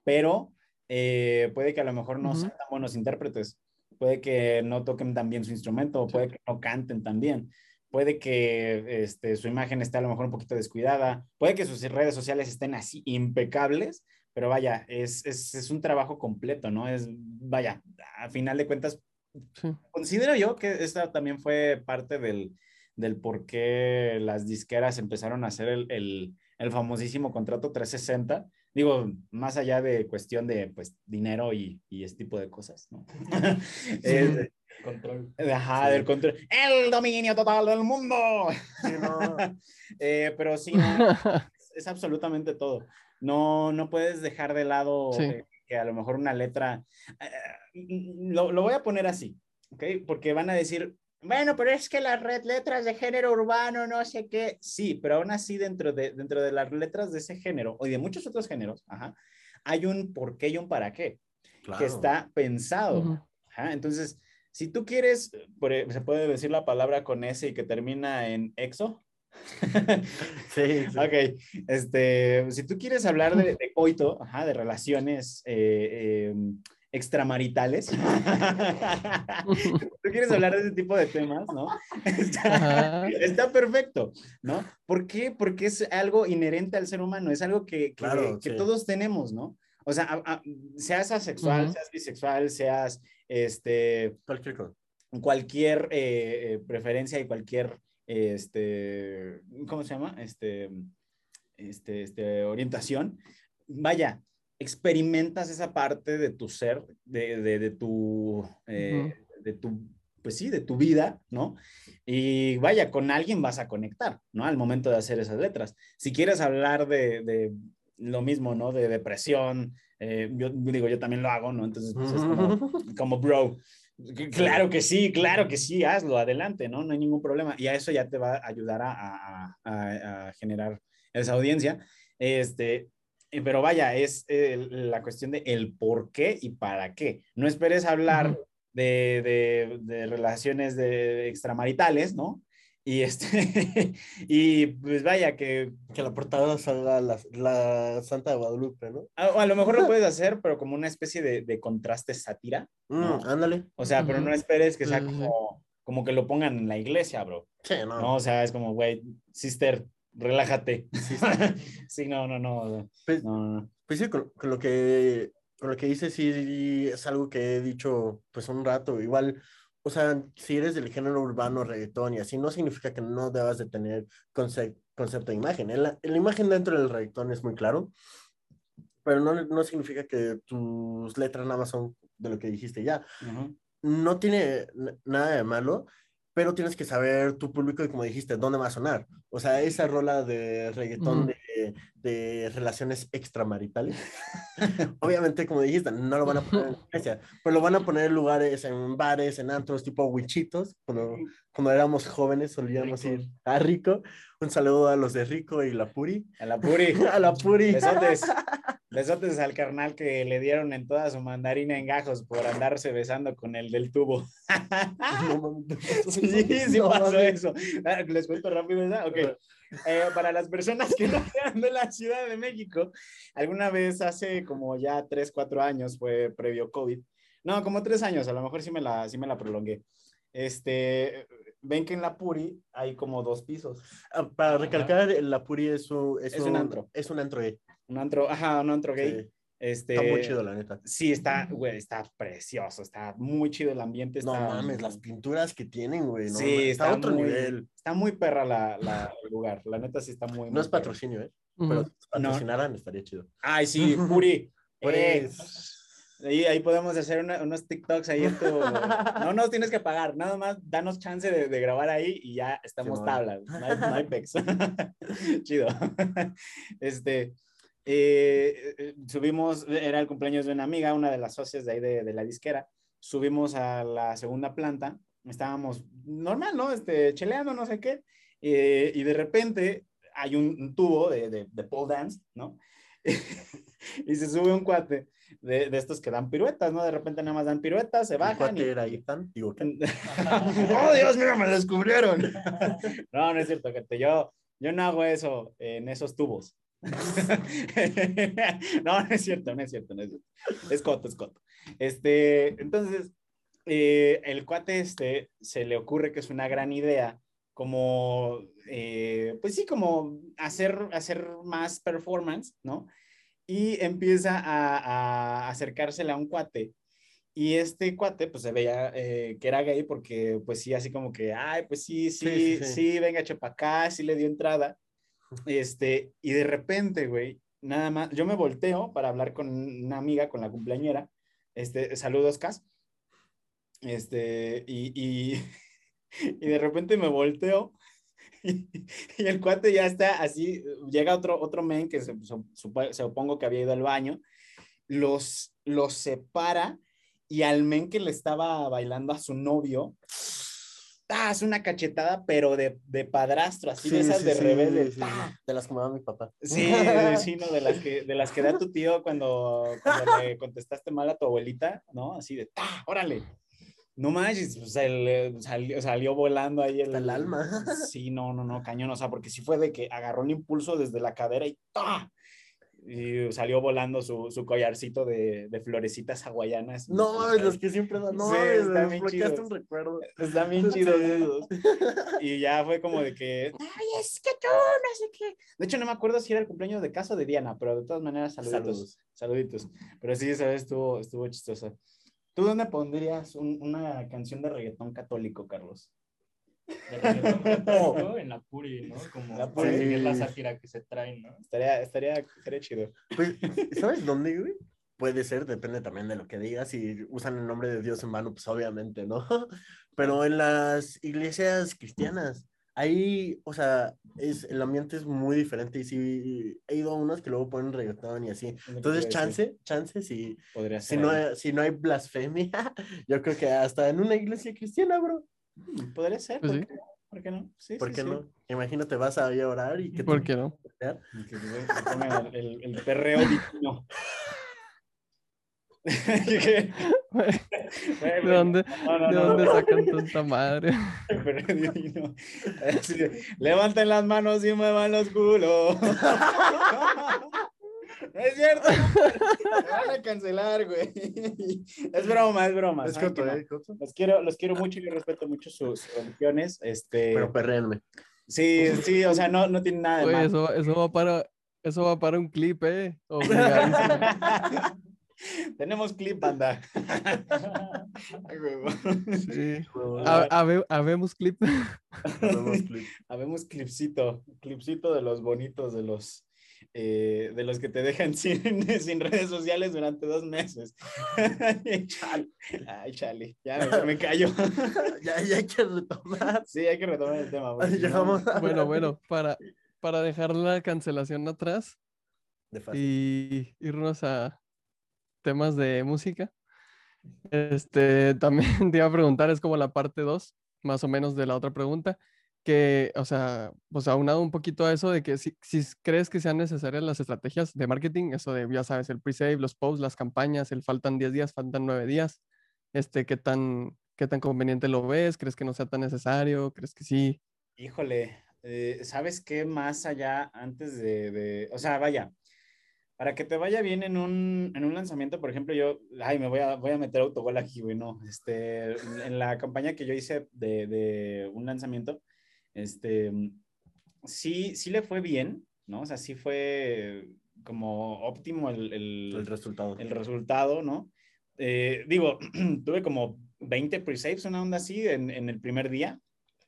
pero eh, puede que a lo mejor no sean tan buenos intérpretes puede que no toquen tan bien su instrumento, puede que no canten tan bien, puede que este, su imagen esté a lo mejor un poquito descuidada, puede que sus redes sociales estén así impecables, pero vaya, es, es, es un trabajo completo, ¿no? Es, vaya, a final de cuentas, considero yo que esta también fue parte del, del por qué las disqueras empezaron a hacer el, el, el famosísimo contrato 360, Digo, más allá de cuestión de pues dinero y, y este tipo de cosas, ¿no? el control. Ajá, del control. El dominio total del mundo. Eh, pero sí, es, absolutamente todo. No, no puedes dejar de lado que a lo mejor una letra, eh, lo, lo voy a poner así, ¿ok? Porque van a decir, bueno, pero es que las red letras de género urbano, no sé qué. Sí, pero aún así dentro de, dentro de las letras de ese género y de muchos otros géneros, ajá, hay un por qué y un para qué que está pensado. entonces, si tú quieres, e, se puede decir la palabra con S y que termina en exo. sí, Ok, este, si tú quieres hablar de, de coito, ajá, de relaciones eh, em, extramaritales. Tú quieres hablar de ese tipo de temas, ¿no? Está, perfecto, ¿no? ¿Por qué? Porque es algo inherente al ser humano, es algo que, que, todos tenemos, ¿no? O sea, seas asexual, seas bisexual, seas este, cualquier, cualquier eh, eh, preferencia y cualquier, este, ¿cómo se llama? Este, este, este, orientación. Vaya, experimentas esa parte de tu ser, de, de, tu, eh, de tu, pues sí, de tu vida, ¿no? Y vaya, con alguien vas a conectar, ¿no? Al momento de hacer esas letras. Si quieres hablar de, de lo mismo, ¿no? De depresión, Eh, yo digo, yo también lo hago, ¿no? Entonces, pues, es como, como bro. Claro que sí, claro que sí, hazlo, adelante, ¿no? No hay ningún problema. Y a eso ya te va a ayudar a, a, a, a generar esa audiencia. Este, pero vaya, es la cuestión de el por qué y para qué. No esperes hablar de, de, de, relaciones de extramaritales, ¿no? Y, este, y pues vaya, que... Que la portada salga la, la Santa de Guadalupe, ¿no? A, a, lo mejor lo puedes hacer, pero como una especie de, de contraste sátira. ¿no? Mm, ándale. O sea, pero no esperes que sea como, como que lo pongan en la iglesia, bro. Sí, no. No, o sea, es como, güey, sister, relájate. Sí, no, no, no. Pues, no, no. pues sí, con, con, lo que, con lo que dices, sí, es algo que he dicho pues un rato. Igual o sea, si eres del género urbano, reggaetón y así, no significa que no debas de tener concepto, concepto de imagen. La, la, imagen dentro del reggaetón es muy claro, pero no, no significa que tus letras nada más son de lo que dijiste ya. Uh -huh. No tiene nada de malo, pero tienes que saber tu público y como dijiste, dónde va a sonar. O sea, esa rola de reggaetón -huh. De, de, relaciones extramaritales, obviamente, como dijiste, no lo van a poner en iglesia, pero lo van a poner en lugares, en bares, en antros, tipo huichitos. Cuando, cuando éramos jóvenes solíamos Rico. ir a Rico. Un saludo a los de Rico y la Puri. A la Puri. a la Puri. Besotes. Besotes al carnal que le dieron en toda su mandarina en gajos por andarse besando con el del tubo. No, sí, sí no, pasó eso. Ah, Les cuento rápido, ¿verdad? Ok. Eh, para las personas que no sean de la Ciudad de México, alguna vez hace como ya 3, 4 años, fue previo COVID. No, como 3 años, a lo mejor sí me la, sí me la prolongué. Este, ven que en la Puri hay como dos pisos. Ah, para recalcar, la Puri es un, es, es un, un, antro. Es un antro gay. Un antro, ajá, un antro gay. Sí. Este, está muy chido, la neta. Sí, está, güey, está precioso, está muy chido el ambiente. Está, no mames, las pinturas que tienen, güey. No, sí, está, está, a otro muy, nivel. Está muy perra la, la, el lugar, la neta sí está muy. No muy es patrocinio, ¿eh? Uh -huh. Pero si patrocinaran, no. estaría chido. Ay, sí, Puri. pues. Eh, ahí, ahí podemos hacer una, unos TikToks ahí en tu. no nos tienes que pagar, nada más danos chance de, de grabar ahí y ya estamos sí, tablas. No hay, no hay pex. chido. este. Eh, subimos, era el cumpleaños de una amiga, una de las socias de ahí de, de, la disquera, subimos a la segunda planta, estábamos normal, ¿no? Este, cheleando, no sé qué, eh, y de repente hay un, tubo de, de, de, pole dance, ¿no? y se sube un cuate de, de, estos que dan piruetas, ¿no? De repente nada más dan piruetas, se bajan. ¿Cuate y... era Ethan? Digo, ¡Oh, Dios mío, me descubrieron! no, no es cierto, que yo, yo no hago eso en esos tubos. no, no es cierto, no es cierto, no es cierto. Es coto, es coto. Este, entonces, eh, el cuate este se le ocurre que es una gran idea como, eh, pues sí, como hacer, hacer más performance, ¿no? Y empieza a, a acercársele a un cuate y este cuate, pues se veía eh, que era gay porque, pues sí, así como que, ay, pues sí, sí, sí, sí, sí venga, chepa acá, sí le dio entrada. Este, y de repente, güey, nada más, yo me volteo para hablar con una amiga, con la cumpleañera, este, saludos, Cas, este, y, y, y de repente me volteo y, el cuate ya está así, llega otro, otro men que se, se, supongo que había ido al baño, los, los separa y al men que le estaba bailando a su novio, es una cachetada, pero de, de padrastro, así sí, de esas sí, de sí, rebelde. De las que me da mi papá. Sí, sí, no, de las que, de las que da tu tío cuando, cuando le contestaste mal a tu abuelita, ¿no? Así de, ¡ah, órale! No manches, o sea, salió, salió, volando ahí el, el, alma. Sí, no, no, no, cañón, o sea, porque sí fue de que agarró un impulso desde la cadera y ¡ah! Y salió volando su, su collarcito de, de, florecitas hawaianas. No, los que siempre dan. No, sí, está bien chido. un recuerdo. Está bien chido esos. Y ya fue como de que, ay, es que tú, no sé qué. De hecho, no me acuerdo si era el cumpleaños de casa de Diana, pero de todas maneras, saluditos. Saludos. Saluditos. Pero sí, esa vez estuvo, estuvo chistoso. ¿Tú dónde pondrías un, una canción de reggaetón católico, Carlos? en la Puri, ¿no? Como la Puri. Sí. es la sátira que se trae, ¿no? Estaría, estaría, estaría chido. Pues, ¿sabes dónde, güey? Puede ser, depende también de lo que digas. Si usan el nombre de Dios en vano, pues obviamente, ¿no? Pero en las iglesias cristianas, ahí, o sea, es, el ambiente es muy diferente y sí, he ido a unos que luego ponen reggaetón y así. Entonces, chance, chance, si, Podría si, no si no hay blasfemia, yo creo que hasta en una iglesia cristiana, bro. Podría ser. Pues ¿por, qué? ¿Por, qué? no? Sí, ¿Por qué no? Imagínate, vas a, a orar y que... ¿Por qué no? el, el, el perreo divino. ¿De dónde, ¿de dónde sacan tanta madre? Levanten las manos y muevan los culos. es cierto. Me van a cancelar, güey. Es broma, es broma. Es coto, ¿eh? Los quiero, los quiero mucho y respeto mucho sus religiones. Este... Pero perréenme. Sí, sí, o sea, no, no tiene nada de Oye, Eso, eso, va para, eso va para un clip, ¿eh? Tenemos clip, banda. sí. habemos clip. Habemos clip. Habemos clipcito. Clipcito de los bonitos, de los eh, de los que te dejan sin, sin, redes sociales durante dos meses. Ay, chale. Ya me, callo. ya, ya, hay que retomar. Sí, hay que retomar el tema. Bueno, bueno, para, para dejar la cancelación atrás y irnos a, temas de música. Este, también te iba a preguntar, es como la parte 2, más o menos de la otra pregunta, que, o sea, pues aunado un poquito a eso de que si, si crees que sean necesarias las estrategias de marketing, eso de, ya sabes, el pre-save, los posts, las campañas, el faltan 10 días, faltan 9 días, este, ¿qué tan, qué tan conveniente lo ves? ¿Crees que no sea tan necesario? ¿Crees que sí? Híjole, eh, ¿sabes qué más allá antes de, de, o sea, vaya, para que te vaya bien en un, en un lanzamiento, por ejemplo, yo, ay, me voy a, voy a meter autogol aquí, güey, no, este, en la campaña que yo hice de, de, un lanzamiento, este, sí, sí le fue bien, ¿no? O sea, sí fue como óptimo el, el, el resultado. El resultado, ¿no? Eh, digo, tuve como 20 pre-saves, una onda así, en, en, el primer día.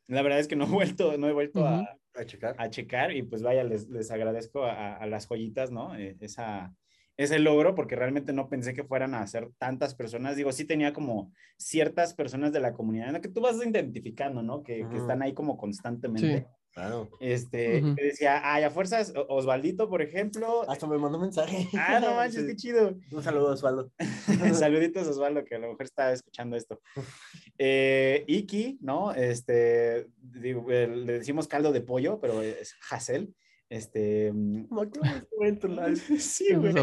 La verdad es que no he vuelto, no he vuelto a, a checar. A checar y pues vaya, les, les agradezco a, a, las joyitas, ¿no? Eh, esa, ese logro porque realmente no pensé que fueran a hacer tantas personas. Digo, sí tenía como ciertas personas de la comunidad que tú vas identificando, ¿no? Que, que están ahí como constantemente. Claro. Este, decía, ay, a fuerzas, Osvaldito, por ejemplo. Hasta me mandó un mensaje. Ah, no manches, qué chido. Un saludo, Osvaldo. Saluditos, Osvaldo, que a lo mejor está escuchando esto. Eh, Iki, ¿no? Este, digo, le decimos caldo de pollo, pero es Hassel. Este. sí, güey.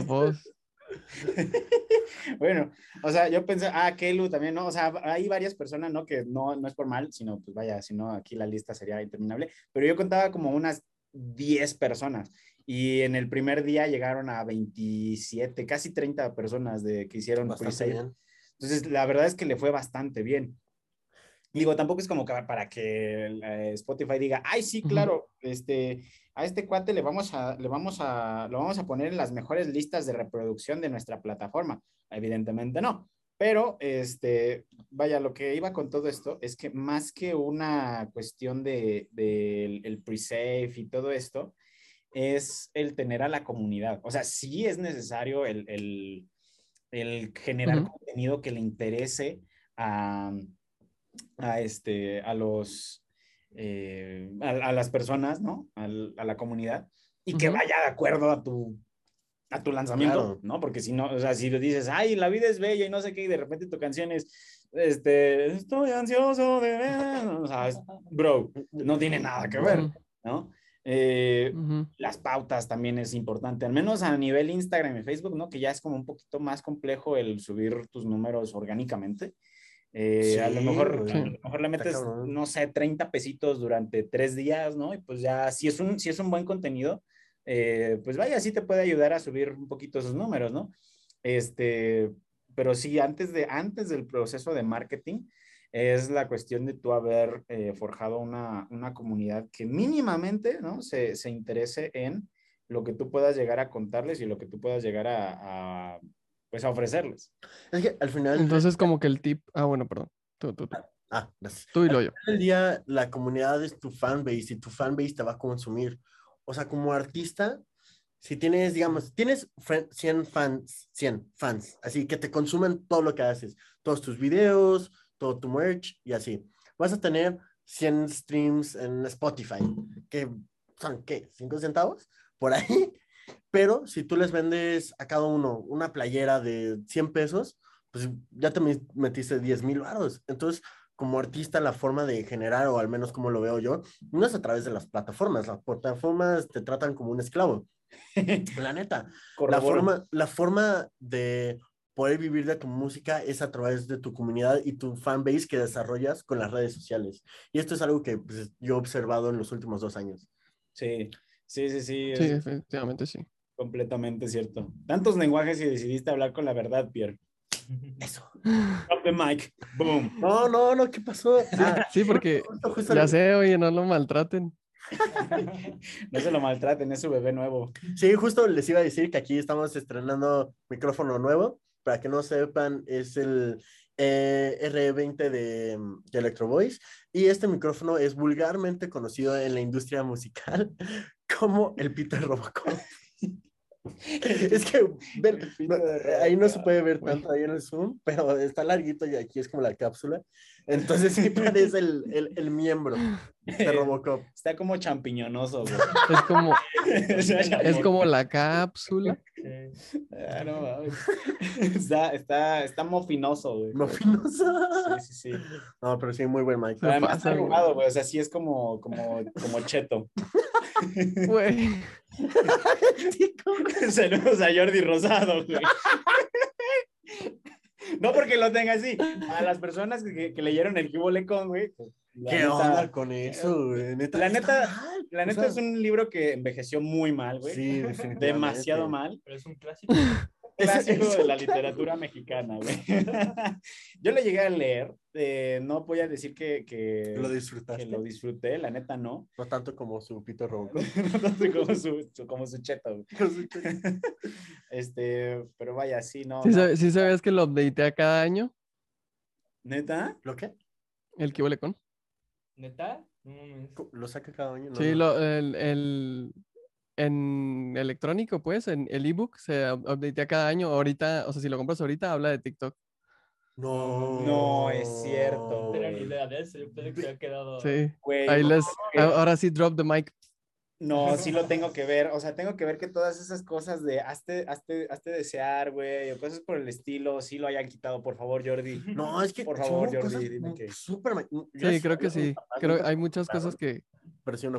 bueno, o sea, yo pensé, ah, Kelu también, ¿no? O sea, hay varias personas, ¿no? Que no, no es por mal, sino, pues vaya, si no, aquí la lista sería interminable, pero yo contaba como unas 10 personas y en el primer día llegaron a 27, casi 30 personas de, que hicieron Entonces, la verdad es que le fue bastante bien. Digo, tampoco es como que para que eh, Spotify diga, ay, sí, claro, este, a este cuate le vamos a, le vamos a, lo vamos a poner en las mejores listas de reproducción de nuestra plataforma. Evidentemente no. Pero, este, vaya, lo que iba con todo esto es que más que una cuestión de, el pre-save y todo esto, es el tener a la comunidad. O sea, sí es necesario el, el, generar contenido que le interese a, a, este, a los, eh, a, las personas, ¿no? a la comunidad y que vaya de acuerdo a tu, a tu lanzamiento, ¿no? Porque si no, o sea, si dices, ay, la vida es bella y no sé qué, y de repente tu canción es, este, estoy ansioso de ver, o sea, bro, no tiene nada que ver, ¿no? Eh, las pautas también es importante, al menos a nivel Instagram y Facebook, ¿no? Que ya es como un poquito más complejo el subir tus números orgánicamente. Eh, a, lo mejor, mejor le metes, no sé, 30 pesitos durante tres días, ¿no? Y pues ya, si es un, si es un buen contenido, eh, pues vaya, sí te puede ayudar a subir un poquito esos números, ¿no? Este, pero sí, antes, de, antes del proceso de marketing, es la cuestión de tú haber eh, forjado una, una, comunidad que mínimamente, ¿no? Se, se, interese en lo que tú puedas llegar a contarles y lo que tú puedas llegar a, a pues a ofrecerles. Es que al final... Entonces como que el tip... Ah, bueno, perdón. Tú, tú, tú. Ah, gracias. Tú y lo yo. El día la comunidad es tu fanbase y tu fanbase te va a consumir. O sea, como artista, si tienes, digamos, tienes 100 fans, 100 fans, así que te consumen todo lo que haces, todos tus videos, todo tu merch y así. Vas a tener 100 streams en Spotify, que son, ¿qué? ¿5 centavos? Por ahí. Pero si tú les vendes a cada uno una playera de 100 pesos, pues ya te metiste 10 mil baros. Entonces, como artista, la forma de generar, o al menos como lo veo yo, no es a través de las plataformas. Las plataformas te tratan como un esclavo. la neta. La forma, la forma de poder vivir de tu música es a través de tu comunidad y tu fanbase que desarrollas con las redes sociales. Y esto es algo que pues, yo he observado en los últimos dos años. Sí, sí, sí, sí. Sí, efectivamente sí. Completamente cierto. Tantos lenguajes y decidiste hablar con la verdad, Pierre. Eso. Drop the mic. Boom. No, no, no, ¿qué pasó? sí, porque ya sé, oye, no lo maltraten. no se lo maltraten, es su bebé nuevo. Sí, justo les iba a decir que aquí estamos estrenando micrófono nuevo. Para que no sepan, es el eh, R20 de, de Electro Voice. Y este micrófono es vulgarmente conocido en la industria musical como el Peter Robocop. es que ahí no se puede ver tanto ahí en el Zoom, pero está larguito y aquí es como la cápsula. Entonces sí parece el, el, el miembro de Robocop. Está como champiñonoso, Es como, es como la cápsula. Ah, no, está, está, está mofinoso, güey. Mofinoso. Sí, sí, sí. No, pero sí, muy buen Mike. Además está arrugado, güey. O sea, sí es como, como, como cheto. Güey. Saludos a Jordi Rosado, güey. No porque lo tenga así. A las personas que, que leyeron el Kibolecon, güey. Pues, ¿Qué onda con eso, güey? la neta, la neta es un libro que envejeció muy mal, güey. Sí, Demasiado mal. Pero es un clásico. Clásico de la literatura mexicana, güey. Yo lo llegué a leer, eh, no voy a decir que, que, lo disfrutaste. Que lo disfruté, la neta no. No tanto como su Pito Robocop. no tanto como su, como su cheto. este, pero vaya, sí, no. ¿Sí, sabías que lo updatea cada año? ¿Neta? ¿Lo qué? El que huele con. ¿Neta? ¿Lo saca cada año? sí, Lo, el, el, en electrónico, pues, en el ebook se updatea cada año. Ahorita, o sea, si lo compras ahorita, habla de TikTok. No, no es cierto. No tenía ni idea de eso. Yo pensé que se había quedado. Sí. Ahí les. Ahora sí, drop the mic. No, sí lo tengo que ver. O sea, tengo que ver que todas esas cosas de hazte, hazte, hazte desear, güey, o cosas por el estilo, sí lo hayan quitado, por favor, Jordi. No, es que. Por favor, Jordi, dime que. Súper. Sí, creo que sí. Creo hay muchas cosas que,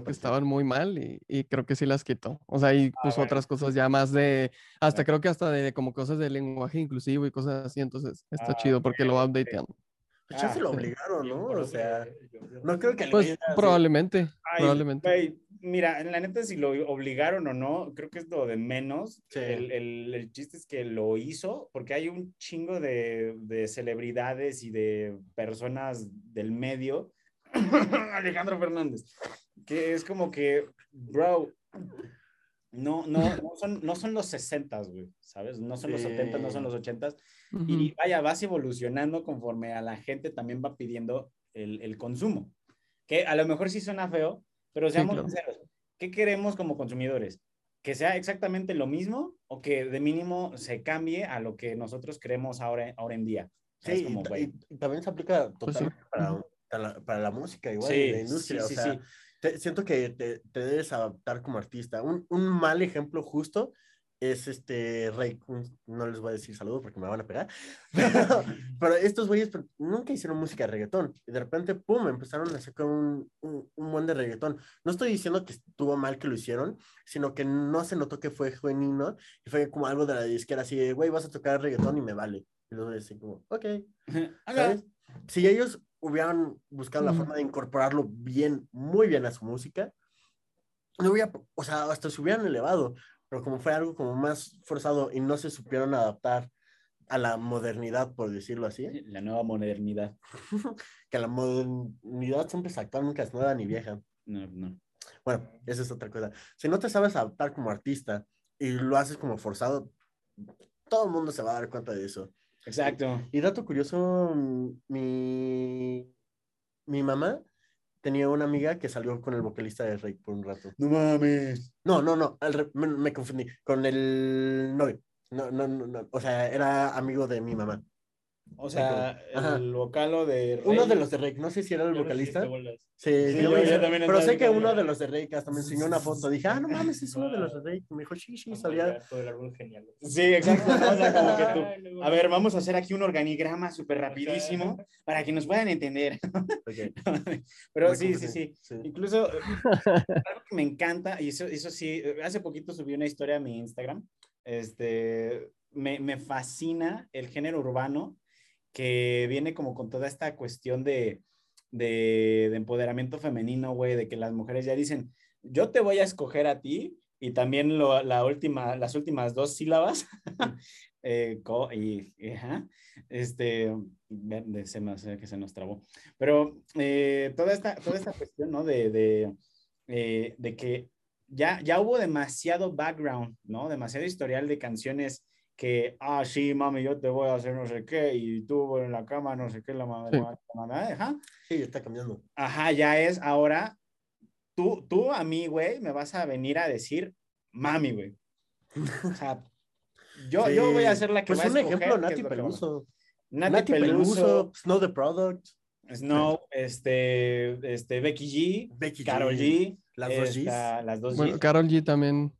estaban muy mal y, creo que sí las quitó. O sea, y puso otras cosas ya más de. Hasta creo que hasta de como cosas de lenguaje inclusivo y cosas así. Entonces está ah, chido porque lo va updateando. Pues ya se lo obligaron, ¿no? O sea, no creo que. Pues probablemente. probablemente mira, en la neta, si lo obligaron o no, creo que es lo de menos. El, el, el, chiste es que lo hizo, porque hay un chingo de, de celebridades y de personas del medio. Alejandro Fernández, que es como que, bro, no, no, no, son, no son los 60, güey, ¿sabes? No son los 70, no son los 80. Y vaya, vas evolucionando conforme a la gente también va pidiendo el, el consumo. Que a lo mejor sí suena feo, pero seamos sinceros, ¿qué queremos como consumidores? ¿Que sea exactamente lo mismo o que de mínimo se cambie a lo que nosotros creemos ahora, ahora en día? Sí, y, también se aplica pues totalmente para, la, para, la, música, igual, sí, la industria. Sí, o sea, siento que te, te, debes adaptar como artista. Un, un mal ejemplo justo es este Rey no les voy a decir saludo porque me van a pegar, pero, estos güeyes nunca hicieron música de reggaetón y de repente, pum, empezaron a sacar un, un, buen de reggaetón. No estoy diciendo que estuvo mal que lo hicieron, sino que no se notó que fue genuino y fue como algo de la disquera así, güey, vas a tocar reggaetón y me vale. Y luego así como, ok, ¿sabes? Si ellos hubieran buscado la forma de incorporarlo bien, muy bien a su música, no hubiera, o sea, hasta se hubieran elevado, pero como fue algo como más forzado y no se supieron adaptar a la modernidad, por decirlo así. La nueva modernidad. que la modernidad siempre es actual, nunca es nueva ni vieja. No, no. Bueno, esa es otra cosa. Si no te sabes adaptar como artista y lo haces como forzado, todo el mundo se va a dar cuenta de eso. Exacto. Y, y dato curioso, mi, mi mamá tenía una amiga que salió con el vocalista de Rey por un rato. No mames. No, no, no, me, confundí. Con el novio. No, no, no, o sea, era amigo de mi mamá. O sea, el vocalo de Rey. Uno de los de Rey, no sé si era el vocalista. Sí, pero sé que uno de los de Rey hasta me enseñó una foto. Dije, ah, no mames, es uno de los de Rey. Me dijo, sí, sí, salía. Sí, exacto. como que tú. A ver, vamos a hacer aquí un organigrama súper rapidísimo para que nos puedan entender. Pero sí, sí, sí, Incluso, algo que me encanta, y eso, eso sí, hace poquito subí una historia a mi Instagram. Este, me, me fascina el género urbano que viene como con toda esta cuestión de, de, empoderamiento femenino, güey, de que las mujeres ya dicen, yo te voy a escoger a ti, y también lo, la última, las últimas dos sílabas, eh, y, este, se me que se nos trabó, pero eh, toda, esta, toda esta cuestión, ¿no? De, de, eh, de que ya, ya hubo demasiado background, ¿no? Demasiado historial de canciones que, ah, sí, mami, yo te voy a hacer no sé qué, y tú en la cama, no sé qué, la madre, sí. ajá. Sí, está cambiando. Ajá, ya es ahora, tú, tú a mí, güey, me vas a venir a decir, mami, güey. O sea, yo, yo voy a ser la que pues va a escoger. un ejemplo, Nati Peluso. Nati, Peluso, Snow the Product. Snow, este, este, Becky G, Becky Carol G, las dos G's. Las dos Bueno, Carol G también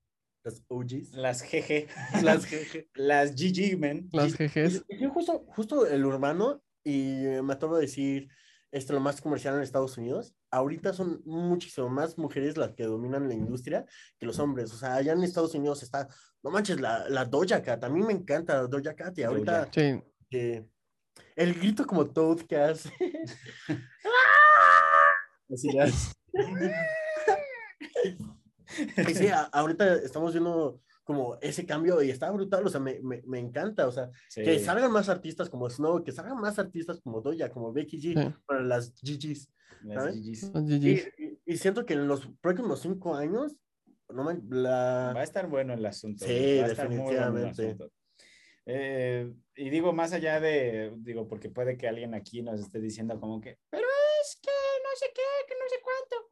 las OGs. Las GG. Las GG. las GG, men. Las GGs. Yo justo, justo el urbano, y me atrevo a decir, esto lo más comercial en Estados Unidos, ahorita son muchísimo más mujeres las que dominan la industria que los hombres. O sea, allá en Estados Unidos está, no manches, la, la Doja Cat. A mí me encanta Doja Cat y ahorita... Sí. Que, el grito como Toad que hace. Así es. sí, ahorita estamos viendo como ese cambio y está brutal, o sea, me, me, me encanta, o sea, que salgan más artistas como Snow, que salgan más artistas como Doya, como Becky G, para las GGs. Y, siento que en los próximos cinco años, no la... va a estar bueno el asunto. Sí, definitivamente. Eh, y digo, más allá de, digo, porque puede que alguien aquí nos esté diciendo como que, pero es que no sé qué, que no sé cuánto.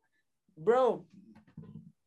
Bro,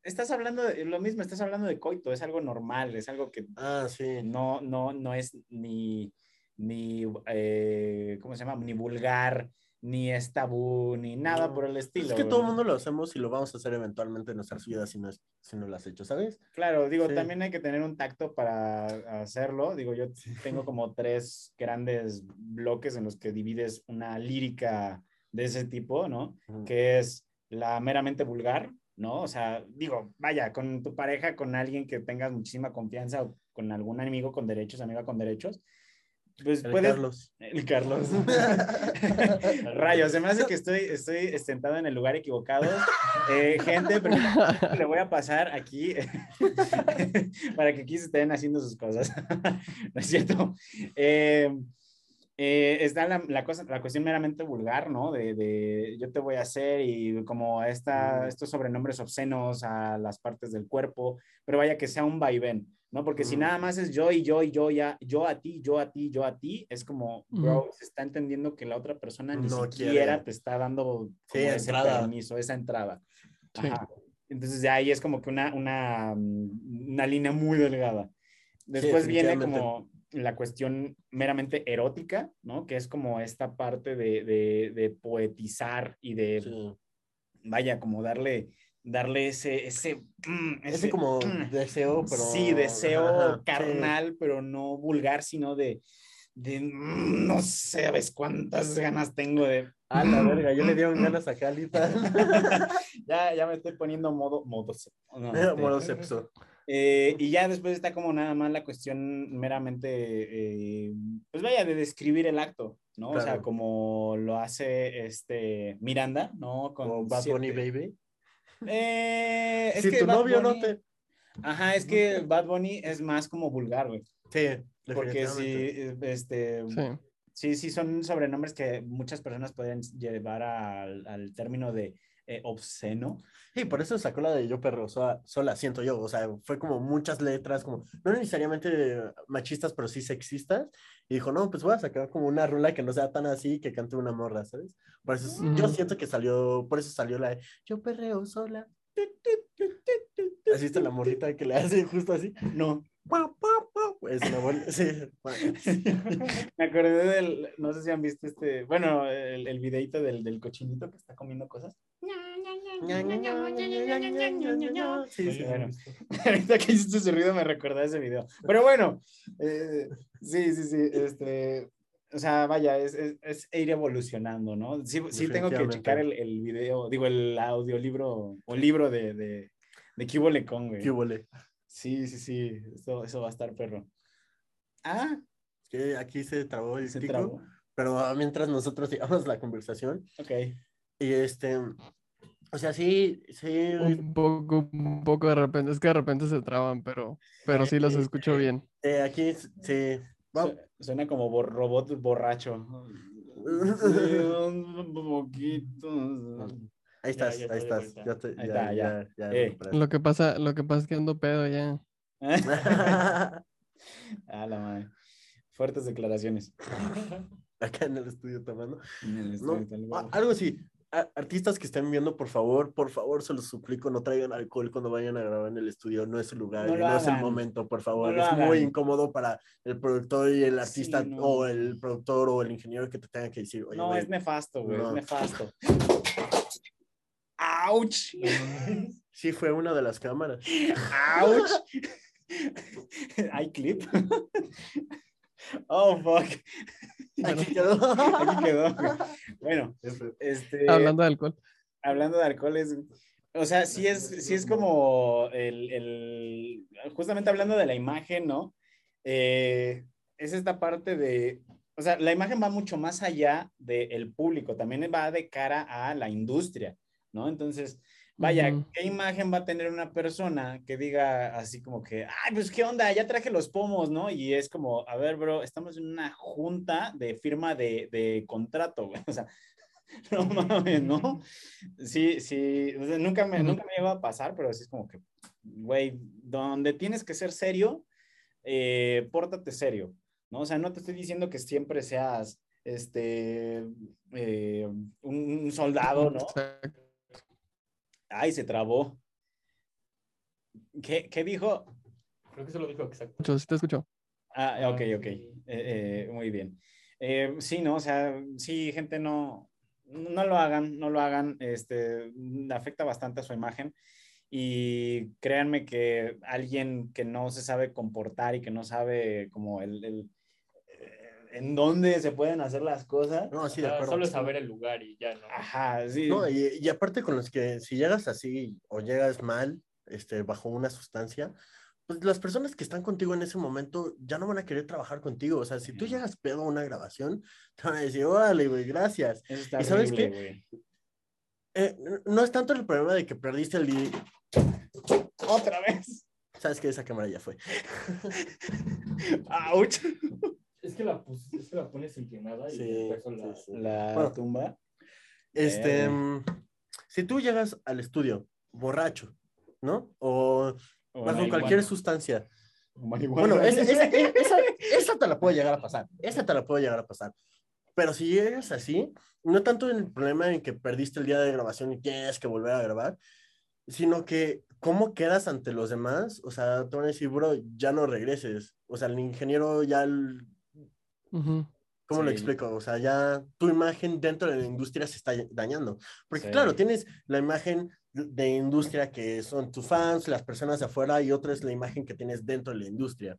estás hablando de lo mismo, estás hablando de coito, es algo normal, es algo que ah, sí. no, no, no es ni, ni eh, ¿cómo se llama? Ni vulgar, ni es tabú, ni nada por el estilo. Es que todo el mundo lo hacemos y lo vamos a hacer eventualmente en nuestras vidas si no, es, si no lo has hecho, ¿sabes? Claro, digo, también hay que tener un tacto para hacerlo. Digo, yo tengo como tres grandes bloques en los que divides una lírica de ese tipo, ¿no? Que es la meramente vulgar, ¿no? O sea, digo, vaya, con tu pareja, con alguien que tengas muchísima confianza o con algún amigo con derechos, amiga con derechos, pues el Carlos. El Carlos. Rayos, se me hace que estoy, estoy sentado en el lugar equivocado. Eh, gente, pero le voy a pasar aquí para que aquí se estén haciendo sus cosas. ¿No es cierto? Eh, eh, está la, la, cosa, la cuestión meramente vulgar, ¿no? De, de, yo te voy a hacer y como esta, estos sobrenombres obscenos a las partes del cuerpo, pero vaya que sea un vaivén, ¿no? Porque si nada más es yo y yo y yo, ya, yo a ti, yo a ti, yo a ti, es como, bro, se está entendiendo que la otra persona ni siquiera te está dando ese permiso, esa entrada. Ajá. Entonces de ahí es como que una, una, una línea muy delgada. Después viene como la cuestión meramente erótica, ¿no? Que es como esta parte de, de, poetizar y de, vaya, como darle, darle ese, ese, mm, ese, como mm, deseo, pero... Sí, deseo carnal, pero no vulgar, sino de, de, mm, no sabes cuántas ganas tengo de... Ah, la verga, yo le dieron ganas a Calita. ya, ya me estoy poniendo modo, modo, modo sepso. Eh, y ya después está como nada más la cuestión meramente, eh, pues vaya, de describir el acto, ¿no? O sea, como lo hace este Miranda, ¿no? Con Bad Bunny Baby. Eh, si tu novio no te... Ajá, es que Bad Bunny es más como vulgar, güey. Sí, Porque sí, este... Sí. sí, son sobrenombres que muchas personas podrían llevar al, al término de eh, obsceno. Sí, por eso sacó la de Yo Perro sola, siento yo. O sea, fue como muchas letras, como no necesariamente machistas, pero sí sexistas. Y dijo, no, pues voy a sacar como una rula que no sea tan así que cante una morra, ¿sabes? Por eso yo siento que salió, por eso salió la de Yo perreo sola. ¿Así está la morrita que le hace justo así? No. Es una buena, sí. Me acordé del, no sé si han visto este, bueno, el, el videito del, del cochinito que está comiendo cosas. Sí, sí, bueno. Ahorita que hiciste ese ruido me recordé ese video. Pero bueno, eh, sí, sí, sí, este, o sea, vaya, es, es, es ir evolucionando, ¿no? Sí, sí tengo que checar el, el, video, digo, el audiolibro o libro de, de, de Cubole con, güey. Cubole. Sí, sí, sí, eso, eso va a estar perro. Ah. Que aquí se trabó el se trabó. pero mientras nosotros sigamos la conversación. Ok. Y este, o sea, sí, sí. Un poco, un poco de repente, es que de repente se traban, pero, pero sí los escucho bien. Eh, aquí, sí. Suena como robot borracho. un poquito. Ahí estás, ahí estás. Ya, te, ahí ya, ya, ya, eh. Lo que pasa, lo que pasa es que ando pedo ya. ah, la madre. Fuertes declaraciones. Acá en el estudio tomando. En el estudio, no, algo así. Artistas que estén viendo, por favor, por favor, se los suplico, no traigan alcohol cuando vayan a grabar en el estudio. No es el lugar, no, no es el momento, por favor. No es muy incómodo para el productor y el artista, Sí, o el productor o el ingeniero que te tengan que decir, oye, No, güey, es nefasto, güey, no. es nefasto. ¡Auch! Sí, fue una de las cámaras. ¡Auch! ¿Hay clip? oh, fuck. Aquí quedó. Aquí quedó. Bueno, este, Hablando de alcohol. hablando de alcoholes, o sea, sí es, sí es como el, el, justamente hablando de la imagen, ¿no? Eh, es esta parte de, o sea, la imagen va mucho más allá del público, también va de cara a la industria, ¿no? Entonces, vaya. ¿qué imagen va a tener una persona que diga así como que, ay, pues qué onda, ya traje los pomos, ¿no? Y es como, a ver, bro, estamos en una junta de firma de, de contrato, güey. O sea, no mames, ¿no? Sí, sí, o sea, nunca me, nunca me llegó a pasar, pero sí es como que, güey, donde tienes que ser serio, eh, pórtate serio, ¿no? O sea, no te estoy diciendo que siempre seas, este, eh, un, un soldado, ¿no? Exacto. Ay, se trabó. ¿Qué, qué dijo? Creo que se lo dijo exacto. Sí te escucho. Ah, ok, ok. Eh, eh, muy bien. Eh, sí, ¿no? O sea, sí, gente, no, no lo hagan, no lo hagan. Este, afecta bastante a su imagen. Y créanme que alguien que no se sabe comportar y que no sabe como el, el, en dónde se pueden hacer las cosas. No, sí, de acuerdo. solo saber el lugar y ya, ¿no? Ajá, sí. No, y, y aparte con los que si llegas así o llegas mal, este, bajo una sustancia, pues las personas que están contigo en ese momento ya no van a querer trabajar contigo. O sea, si tú llegas pedo a una grabación, te van a decir, órale, güey, gracias. Eso está ¿Y sabes qué? Eh, no es tanto el problema de que perdiste el día. Otra vez. Sabes que esa cámara ya fue. ¡Auch! Es que la, pus- es que la pones inclinada y Sí, la... sí, sí. La Bueno. tumba. Este, Eh. mm, si tú llegas al estudio borracho, ¿no? O o bajo cualquier sustancia. O. Bueno, es- es- es- esa, esa te la puede llegar a pasar. Esa te la puede llegar a pasar. Pero si llegas así, no tanto en el problema en que perdiste el día de grabación y tienes que volver a grabar, sino que cómo quedas ante los demás. O sea, te van a decir, bro, ya no regreses. O sea, el ingeniero ya. ¿Cómo lo Sí. explico? O sea, ya tu imagen dentro de la industria se está dañando. Porque Sí. claro, tienes la imagen de- de industria que son tus fans, las personas de afuera, y otra es la imagen que tienes dentro de la industria.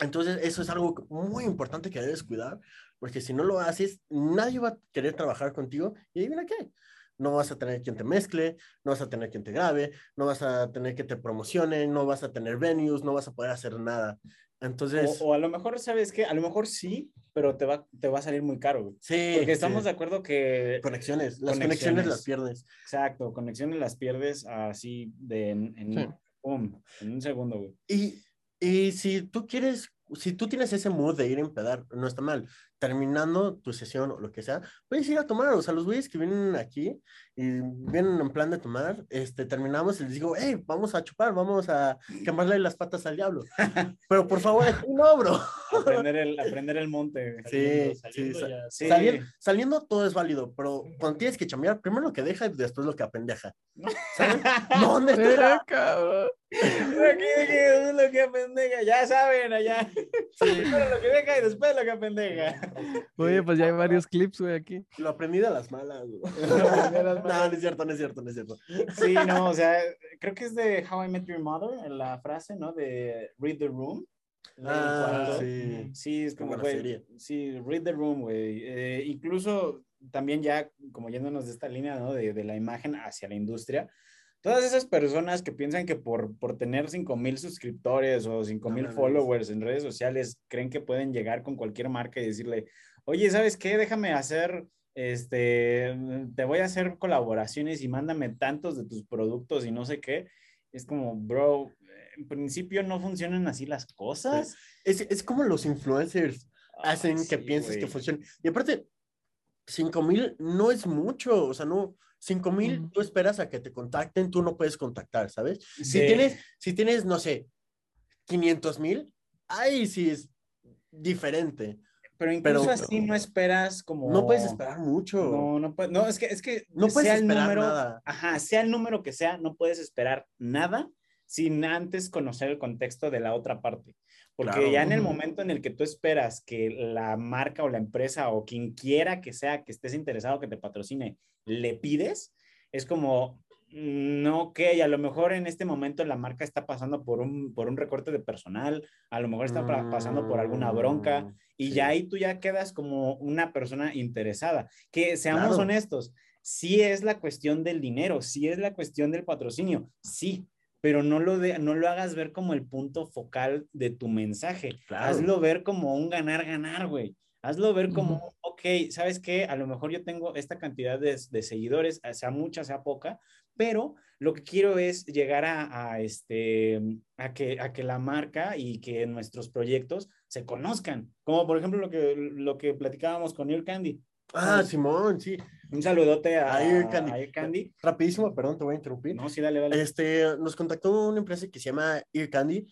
Entonces, eso es algo muy importante que debes cuidar, porque si no lo haces, nadie va a querer trabajar contigo y adivina qué. No vas a tener quien te mezcle, no vas a tener quien te grabe, no vas a tener que te promocione, no vas a tener venues, no vas a poder hacer nada. Entonces, O, o a lo mejor, ¿sabes qué? A lo mejor sí, pero te va, te va a salir muy caro, güey. sí. Porque estamos sí. de acuerdo que... Conexiones, las Conexiones. conexiones las pierdes. Exacto, conexiones las pierdes así de en, en- Sí. pum, en un segundo, güey. Y, y si tú quieres, si tú tienes ese mood de ir a empedar, no está mal. Terminando tu sesión o lo que sea, puedes ir a tomar, o sea, los güeyes que vienen aquí y vienen en plan de tomar, este, terminamos y les digo, hey, vamos a chupar, vamos a quemarle las patas al diablo. Pero por favor, no, bro. Aprender el, aprender el monte. Sí, saliendo, sí, saliendo, todo es válido, pero cuando tienes que chambear, primero lo que deja y después lo que apendeja. ¿Sabes? ¿Dónde está? cabrón. Aquí es lo que apendeja, ya saben, allá. Primero lo que deja y después lo que apendeja. Oye, pues ya hay varios clips, güey, aquí. Lo aprendí de las malas, no, no es cierto, no es cierto, no es cierto. Sí, no, o sea, creo que es de How I Met Your Mother, la frase, ¿no? De Read the Room. Ah, sí. Sí, es como, güey, sí, Read the Room, güey. Eh, incluso también ya, como yéndonos de esta línea, ¿no? De, de la imagen hacia la industria, todas esas personas que piensan que por, por tener 5 mil suscriptores o 5 mil followers en redes sociales creen que pueden llegar con cualquier marca y decirle, oye, ¿sabes qué? Déjame hacer este, te voy a hacer colaboraciones y mándame tantos de tus productos y no sé qué. Es como, bro, en principio no funcionan así las cosas. Es, es como los influencers hacen que pienses que funciona. Y aparte, 5 mil no es mucho, o sea, no, 5 mil tú esperas a que te contacten, tú no puedes contactar, ¿sabes? Si, tienes, si tienes, no sé, 500 mil, ahí sí es diferente. Pero incluso así no esperas como... No puedes esperar mucho. No, no, no es que, es que no puedes sea el número, nada. Ajá, sea el número que sea, no puedes esperar nada sin antes conocer el contexto de la otra parte. Porque ya en el momento en el que tú esperas que la marca o la empresa o quien quiera que sea que estés interesado que te patrocine, le pides, es como, no, que a lo mejor en este momento la marca está pasando por un, por un recorte de personal, a lo mejor está pasando por alguna bronca mm, y ya ahí tú ya quedas como una persona interesada. Que seamos honestos, sí es la cuestión del dinero, sí es la cuestión del patrocinio, sí, pero no lo, de, no lo hagas ver como el punto focal de tu mensaje. Hazlo ver como un ganar-ganar, güey. Hazlo ver como, ok, ¿sabes qué? A lo mejor yo tengo esta cantidad de, de seguidores, sea mucha, sea poca, pero lo que quiero es llegar a, este, a, que, a que la marca y que nuestros proyectos se conozcan, como por ejemplo lo que, lo que platicábamos con Ear Candy. Ah, Simón, sí. Un saludote a, Ear Candy. Candy. Rapidísimo, perdón, te voy a interrumpir. No, sí, dale, dale. Este, nos contactó una empresa que se llama Ear Candy.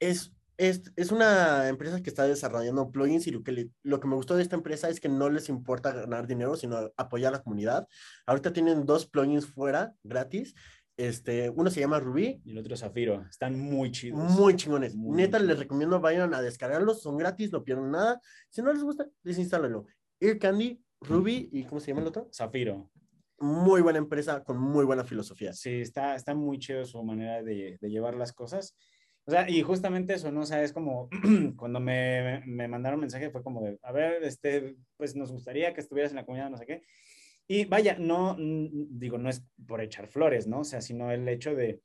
Es es, es, una empresa que está desarrollando plugins y lo que, lo que me gustó de esta empresa es que no les importa ganar dinero, sino apoyar a la comunidad. Ahorita tienen dos plugins fuera, gratis. Este, uno se llama Ruby. Y el otro Zafiro. Están muy chidos. Muy chingones. Neta, les recomiendo vayan a descargarlos. Son gratis, no pierden nada. Si no les gusta, desinstálenlo. Ear Candy, Ruby y ¿cómo se llama el otro? Zafiro. Muy buena empresa con muy buena filosofía. Sí, está, está muy chido su manera de, de llevar las cosas. O sea, y justamente eso, ¿no? O sea, es como cuando me, me mandaron mensaje fue como de, a ver, este, pues nos gustaría que estuvieras en la comunidad, no sé qué. Y vaya, no, digo, no es por echar flores, ¿no? O sea, sino el hecho de,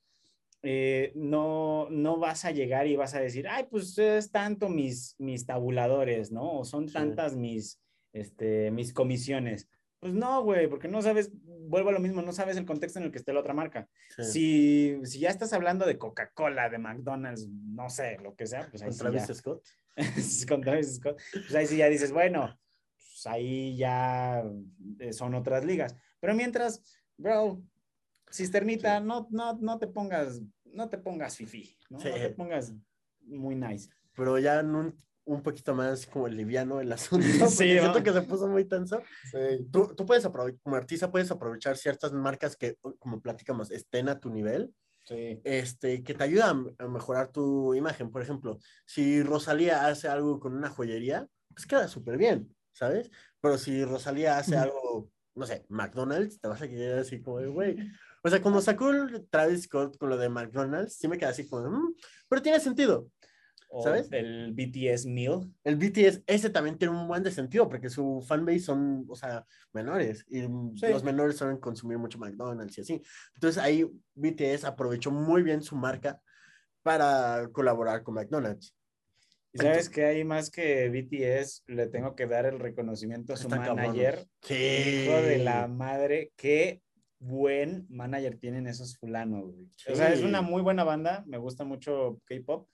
eh, no, no vas a llegar y vas a decir, ay, pues es tanto mis, mis tabuladores, ¿no? O son tantas mis, este, mis comisiones. Pues no, güey, porque no sabes, vuelvo a lo mismo, no sabes el contexto en el que esté la otra marca. Si, si ya estás hablando de Coca-Cola, de McDonald's, no sé, lo que sea, pues ahí ¿Con Travis Scott? Con Travis Scott. Pues ahí sí ya dices, bueno, pues ahí ya eh, son otras ligas. Pero mientras, bro, cisternita, no, no, no te pongas, no te pongas fifi, ¿no? no te pongas muy nice. Pero ya no un poquito más como liviano el asunto. Sí, siento que se puso muy tenso. Sí. Tú, tú, puedes aprovechar, como artista, puedes aprovechar ciertas marcas que, como platicamos, estén a tu nivel. Sí. Este, que te ayudan a mejorar tu imagen. Por ejemplo, si Rosalía hace algo con una joyería, pues queda súper bien, ¿sabes? Pero si Rosalía hace algo, no sé, McDonald's, te vas a quedar así como de, güey. O sea, cuando sacó Travis Scott con lo de McDonald's, sí me quedé así como, mm", pero tiene sentido. ¿Sabes? El BTS Meal. El BTS, ese también tiene un buen de sentido porque su fanbase son, o sea, menores y los menores saben consumir mucho McDonald's y así. Entonces ahí BTS aprovechó muy bien su marca para colaborar con McDonald's. Y sabes que hay más que BTS, le tengo que dar el reconocimiento a su manager. Sí. Hijo de la madre, qué buen manager tienen esos fulanos, O sea, es una muy buena banda, me gusta mucho K-pop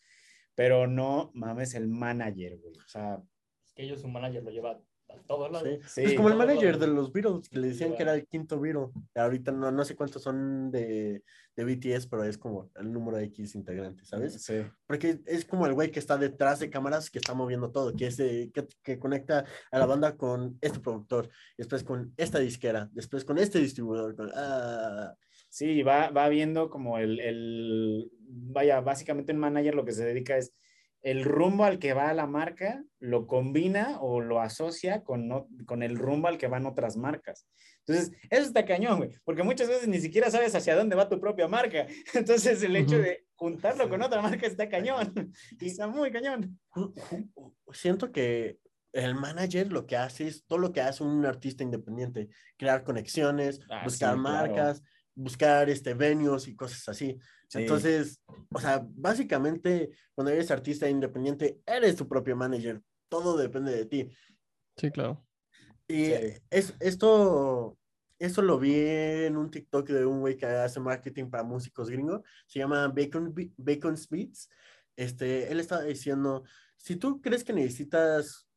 pero no mames el manager, güey. O sea. Es que ellos, su manager lo lleva todos lados. Sí, pues como el manager de los Beatles, que le decían que era el quinto Beatle. Ahorita no, no sé cuántos son de, de BTS, pero es como el número de X integrantes, ¿sabes? Sí. Porque es como el güey que está detrás de cámaras que está moviendo todo, que, es que, que, conecta a la banda con este productor, después con esta disquera, después con este distribuidor. ah. Sí, va, va viendo como el, el, vaya, básicamente un manager lo que se dedica es el rumbo al que va la marca lo combina o lo asocia con, con el rumbo al que van otras marcas. Entonces, eso está cañón, güey, porque muchas veces ni siquiera sabes hacia dónde va tu propia marca. Entonces, el hecho de juntarlo con otra marca está cañón y está muy cañón. Siento que el manager lo que hace es todo lo que hace un artista independiente, crear conexiones, ah, buscar marcas, buscar este, venues y cosas así. Entonces, o sea, básicamente cuando eres artista independiente, eres tu propio manager. Todo depende de ti. Sí, claro. Y es, esto, esto lo vi en un TikTok de un güey que hace marketing para músicos gringos. Se llama Bacon, Bacon's Beats. Este, él estaba diciendo, si tú crees que necesitas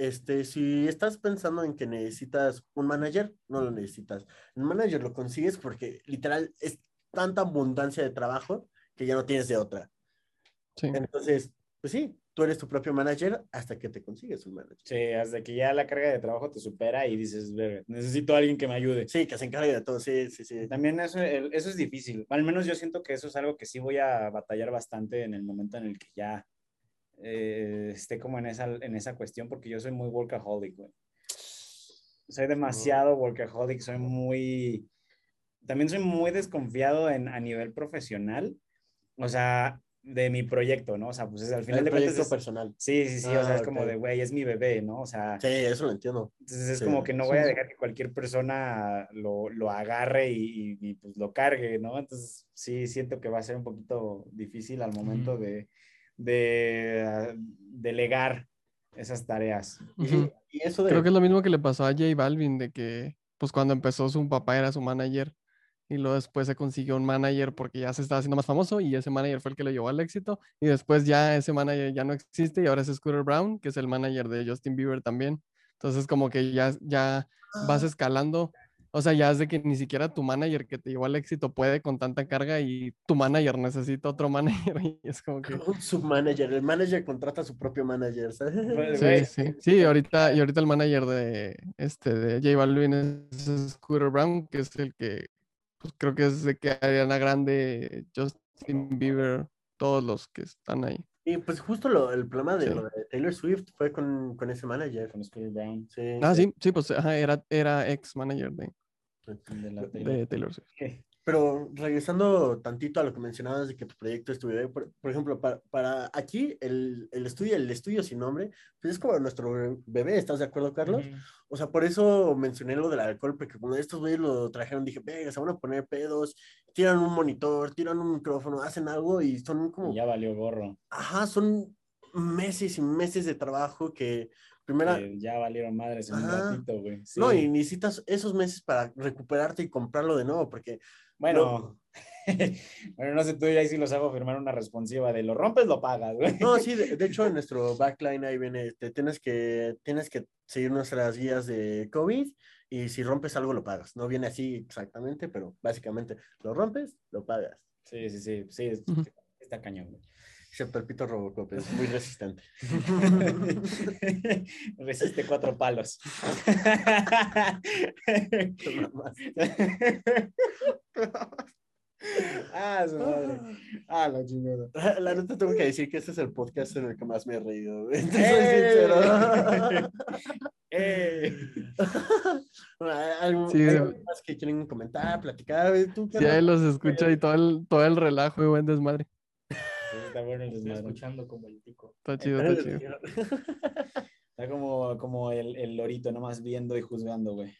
este, si estás pensando en que necesitas un manager, no lo necesitas. Un manager lo consigues porque literal es tanta abundancia de trabajo que ya no tienes de otra. Entonces, pues sí, tú eres tu propio manager hasta que te consigues un manager. Sí, hasta que ya la carga de trabajo te supera y dices, necesito a alguien que me ayude. Sí, que se encargue de todo, sí, sí, sí. También eso, eso es difícil. Al menos yo siento que eso es algo que sí voy a batallar bastante en el momento en el que ya eh, esté como en esa, en esa cuestión, porque yo soy muy workaholic, güey. Soy demasiado workaholic, soy muy... También soy muy desconfiado en, a nivel profesional, o sea, de mi proyecto, ¿no? O sea, pues es al final de cuentas... personal. Sí, sí, sí, o sea, es ah, como de, güey, es mi bebé, ¿no? O sea... Sí, eso lo entiendo. Entonces es como que no voy a dejar que cualquier persona lo, lo agarre y, y, pues lo cargue, ¿no? Entonces sí, siento que va a ser un poquito difícil al momento de de delegar esas tareas. y eso Creo que es lo mismo que le pasó a J Balvin, de que pues cuando empezó su papá era su manager y luego después se consiguió un manager porque ya se estaba haciendo más famoso y ese manager fue el que lo llevó al éxito y después ya ese manager ya no existe y ahora es Scooter Brown, que es el manager de Justin Bieber también. Entonces como que ya, ya vas ah. escalando o sea, ya es de que ni siquiera tu manager que te llevó al éxito puede con tanta carga y tu manager necesita otro manager y es como que... Un submanager, el manager contrata a su propio manager, ¿sabes? Sí, sí, sí, ahorita, y ahorita el manager de, este, de J Balvin es Scooter Brown, que es el que, pues creo que es de que Ariana Grande, Justin Bieber, todos los que están ahí. Y pues justo lo, el problema de, Taylor Swift fue con, con ese manager. Con Scooter Brown. Sí, ah, sí, sí, pues era, era ex manager de, de, Taylor. Pero regresando tantito a lo que mencionabas de que tu proyecto estuvo, por, por ejemplo, para, para aquí el, el, estudio, el estudio sin nombre, pues es como nuestro bebé, ¿estás de acuerdo, Carlos? O sea, por eso mencioné lo del alcohol, porque cuando estos güeyes lo trajeron, dije, venga, se van a poner pedos, tiran un monitor, tiran un micrófono, hacen algo y son como... ya valió gorro. Ajá, son meses y meses de trabajo que Primera... ya valieron madres en un ratito, güey. No, y necesitas esos meses para recuperarte y comprarlo de nuevo, porque... Bueno, bueno, no sé tú, ahí sí los hago firmar una responsiva de lo rompes, lo pagas, güey. No, sí, de, hecho en nuestro backline ahí viene, te tienes que, tienes que seguir nuestras guías de COVID y si rompes algo lo pagas. No viene así exactamente, pero básicamente lo rompes, lo pagas. Sí, sí, sí, sí, está cañón, güey. Se perpito Robocop, es muy resistente. Resiste cuatro palos. ah, su madre. Ah, la chingada. La neta tengo que decir que este es el podcast en el que más me he reído. Soy sincero. eh. ¿Algo, sí, más que quieren comentar, platicar? ¿Tú, sí, ahí los escucho y todo el, todo el relajo y buen desmadre. Está bueno el Estoy escuchando como el pico. Está chido, está chido. Está como, como el, el lorito, nomás viendo y juzgando, güey.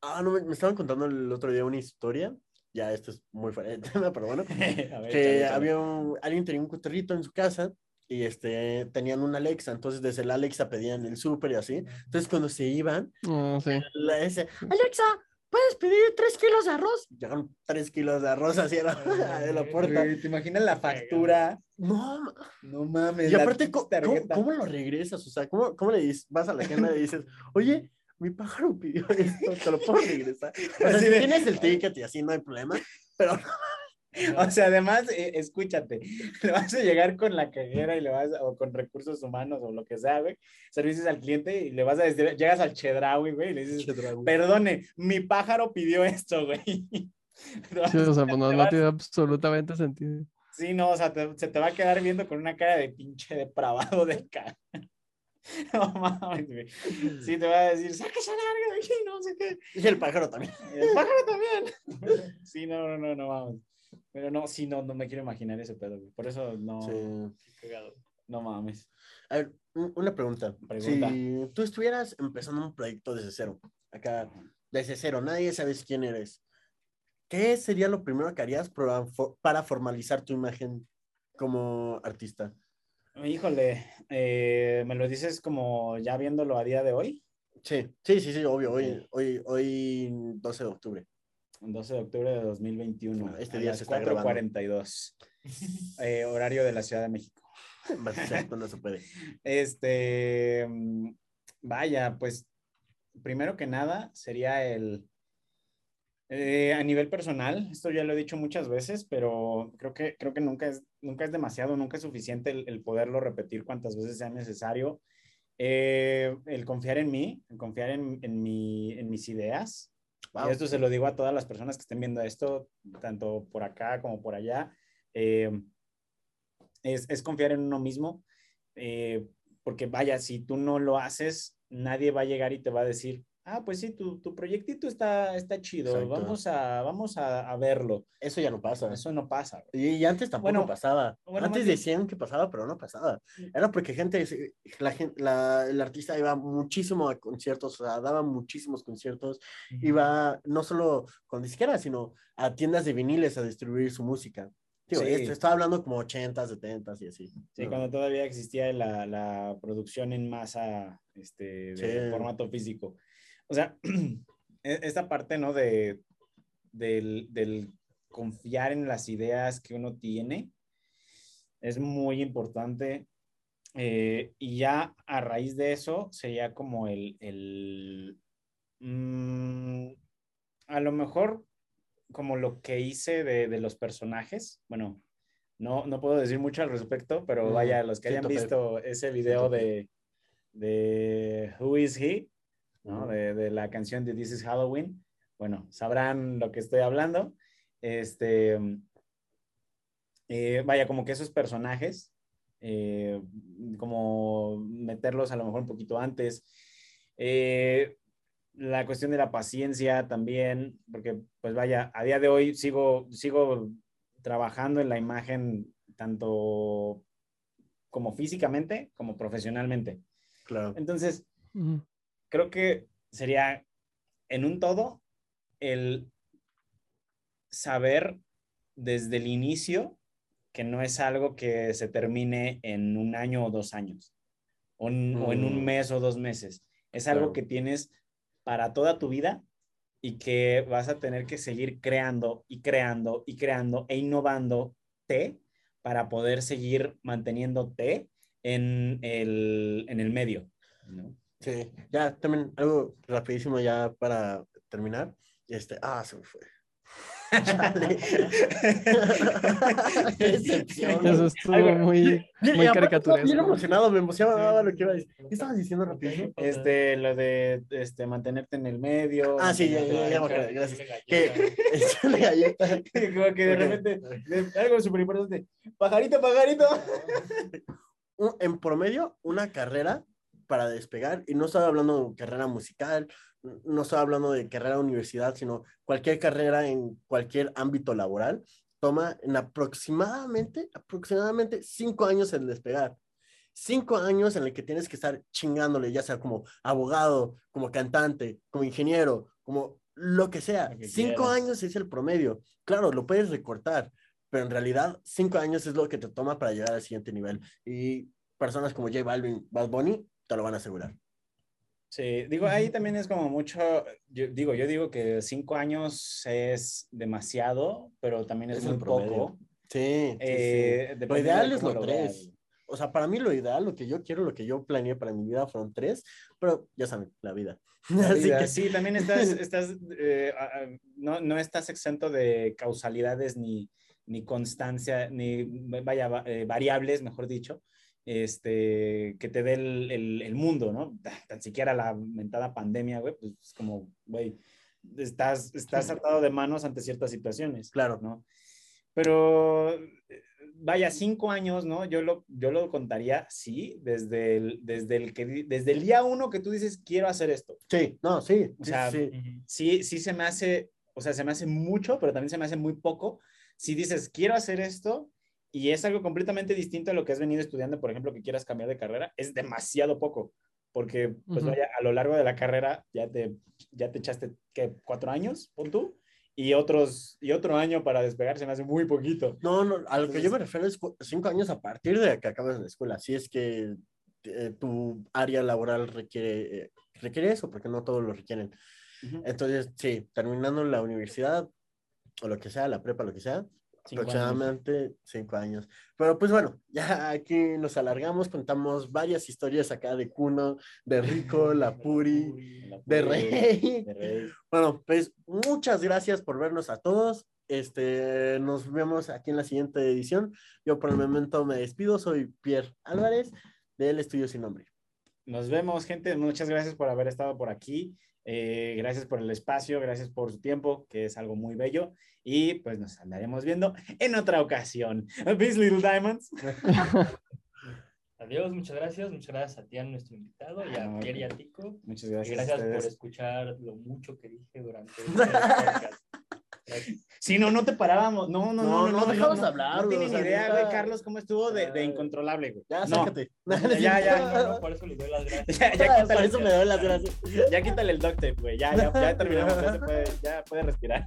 Ah, no, me, estaban contando el otro día una historia. Ya, esto es muy fuera de tema, pero bueno. que había un, alguien tenía un cotorrito en su casa y este, tenían una Alexa, entonces desde la Alexa pedían el súper y así. Entonces cuando se iban, oh, sí. la, ese, Alexa, ¿puedes pedir tres kilos de arroz? Llegaron tres kilos de arroz así a la, la puerta. ¿Te imaginas la factura? No, no mames. Y aparte, ¿cómo, ¿cómo, lo regresas? O sea, ¿cómo, cómo le dices? Vas a la gente y dices, oye, mi pájaro pidió esto, te lo puedo regresar. O sea, si tienes el ticket y así no hay problema, pero no O sea, además, eh, escúchate, le vas a llegar con la cajera y le vas, o con recursos humanos o lo que sea, güey, servicios al cliente y le vas a decir, llegas al Chedraui, güey, y le dices, perdone, mi pájaro pidió esto, güey. Sí, o sea, pues no, no tiene absolutamente sentido. Sí, no, o sea, se te va a quedar viendo con una cara de pinche depravado de cara. No mames, güey. Sí, te va a decir, sáquese larga de aquí, no sé qué. Y el pájaro también. el pájaro también. Sí, no, no, no, no, vamos. Pero no, sí, no, no me quiero imaginar ese pedo, Por eso no. Sí. No mames. A ver, una pregunta. Si tú estuvieras empezando un proyecto desde cero, acá, desde cero, nadie sabes quién eres, ¿qué sería lo primero que harías para, formalizar tu imagen como artista? Híjole, eh, ¿me lo dices como ya viéndolo a día de hoy? Sí, sí, sí, sí, obvio, hoy, hoy, hoy 12 de octubre. 12 de octubre de 2021. Este día se 4:42. eh, horario de la Ciudad de México. No se puede. Este, mm, vaya, pues primero que nada sería el, eh, a nivel personal, esto ya lo he dicho muchas veces, pero creo que, creo que nunca, es, nunca es demasiado, nunca es suficiente el, poderlo repetir cuantas veces sea necesario. Eh, el confiar en mí, el confiar en, en, mi, en mis ideas, y esto se lo digo a todas las personas que estén viendo esto, tanto por acá como por allá. Eh, es, es, confiar en uno mismo, eh, porque vaya, si tú no lo haces, nadie va a llegar y te va a decir, ah, pues sí, tu, tu proyectito está, está chido, vamos, a, vamos a, verlo. Eso ya no pasa. Eso no pasa. Y, antes tampoco pasaba. antes decían que pasaba, pero no pasaba. Era porque gente, la, la, el artista iba muchísimo a conciertos, o sea, daba muchísimos conciertos, iba no solo con disqueras, sino a tiendas de viniles a distribuir su música. sí. estaba hablando como 80, 70 y así. Sí, cuando todavía existía la, la producción en masa este, de formato físico. O sea, e-, esta parte, ¿no? De, del, confiar en las ideas que uno tiene es muy importante. Eh, y ya a raíz de eso sería como el, el mm, a lo mejor como lo que hice de, de, los personajes. Bueno, no, no puedo decir mucho al respecto, pero vaya, los que hayan visto ese video de, de Who is He, de, la canción de This is Halloween. Bueno, sabrán lo que estoy hablando. Este, eh, vaya, como que esos personajes, eh, como meterlos a lo mejor un poquito antes. Eh, la cuestión de la paciencia también, porque pues vaya, a día de hoy sigo, sigo trabajando en la imagen tanto como físicamente como profesionalmente. Claro. Entonces, creo que sería en un todo el saber desde el inicio que no es algo que se termine en un año o dos años, o, en un mm. mes o dos meses. Es algo que tienes para toda tu vida y que vas a tener que seguir creando y creando y creando e innovándote para poder seguir manteniéndote en el, en el medio. ¿no? Sí, ya también algo rapidísimo ya para terminar. Este, ah, se me fue. Eso estuvo muy, muy caricaturesco. Bien emocionado, me emocionaba lo que iba a decir. ¿Qué estabas diciendo rapidísimo? Este, lo de este, mantenerte en el medio. Ah, sí, ya, ya, ya, gracias. Que, Como que de repente, algo súper importante. Pajarito, pajarito. En promedio, una carrera para despegar. Y no estoy hablando de carrera musical, no estoy hablando de carrera universidad, sino cualquier carrera en cualquier ámbito laboral, toma en aproximadamente, aproximadamente cinco años en despegar. Cinco años en el que tienes que estar chingándole, ya sea como abogado, como cantante, como ingeniero, como lo que sea. cinco años es el promedio. Claro, lo puedes recortar, pero en realidad cinco años es lo que te toma para llegar al siguiente nivel. Y personas como J Balvin, Bad Bunny, te lo van a asegurar. Sí, digo, ahí también es como mucho, yo digo, yo digo que cinco años es demasiado, pero también es, muy poco. Sí, eh, Lo ideal es lo tres. O sea, para mí lo ideal, lo que yo quiero, lo que yo planeé para mi vida fueron tres, pero ya saben, la vida. Así que sí, también estás, estás eh, no, no, estás exento de causalidades ni, ni constancia, ni vaya, eh, variables, mejor dicho este, que te dé el, el, mundo, ¿no? Tan siquiera la mentada pandemia, güey, pues es como, güey, estás, estás atado de manos ante ciertas situaciones. Claro. ¿no? Pero, vaya, cinco años, ¿no? Yo lo, yo lo contaría, sí, desde el, desde, el que, desde el día uno que tú dices, quiero hacer esto. Sí, no, sí. O sea, sí, sí, sí se me hace, o sea, se me hace mucho, pero también se me hace muy poco. Si dices, quiero hacer esto, y es algo completamente distinto a lo que has venido estudiando, por ejemplo, que quieras cambiar de carrera, es demasiado poco, porque pues vaya, a lo largo de la carrera ya te, ya te echaste, ¿qué? ¿Cuatro años? ¿Pon tú? Y, otros, y otro año para despegar se me hace muy poquito. No, no, a lo que yo me refiero es cinco años a partir de que acabas la escuela, si es que eh, tu área laboral requiere, eh, requiere eso, porque no todos lo requieren. Entonces, sí, terminando la universidad o lo que sea, la prepa, lo que sea, aproximadamente cinco años. Pero pues bueno, ya aquí nos alargamos, contamos varias historias acá de Cuno, de Rico, la Puri, de, Rey. Bueno, pues muchas gracias por vernos a todos. Este, nos vemos aquí en la siguiente edición. Yo por el momento me despido, soy Pierre Álvarez del Estudio Sin Nombre. Nos vemos, gente. Muchas gracias por haber estado por aquí. Eh, gracias por el espacio, gracias por su tiempo, que es algo muy bello. Y pues nos andaremos viendo en otra ocasión. Peace, Little Diamonds. Adiós, muchas gracias. Muchas gracias a ti, a nuestro invitado, y a ah, Pierre y a Tico. Muchas gracias. gracias por escuchar lo mucho que dije durante el podcast. Si no, no te parábamos. No, no, no, no. No, dejamos hablar, No tienes ni idea, güey, Carlos, cómo estuvo de, de incontrolable, güey. Ya, sácate. Ya, ya. por eso le doy las gracias. Ya, por eso me doy las gracias. Ya quítale el duct tape, güey. Ya, ya, ya terminamos. Ya, se puede, ya puede respirar.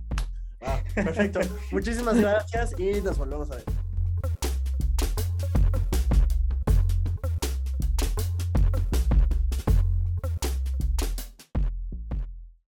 perfecto. Muchísimas gracias y nos volvemos a ver.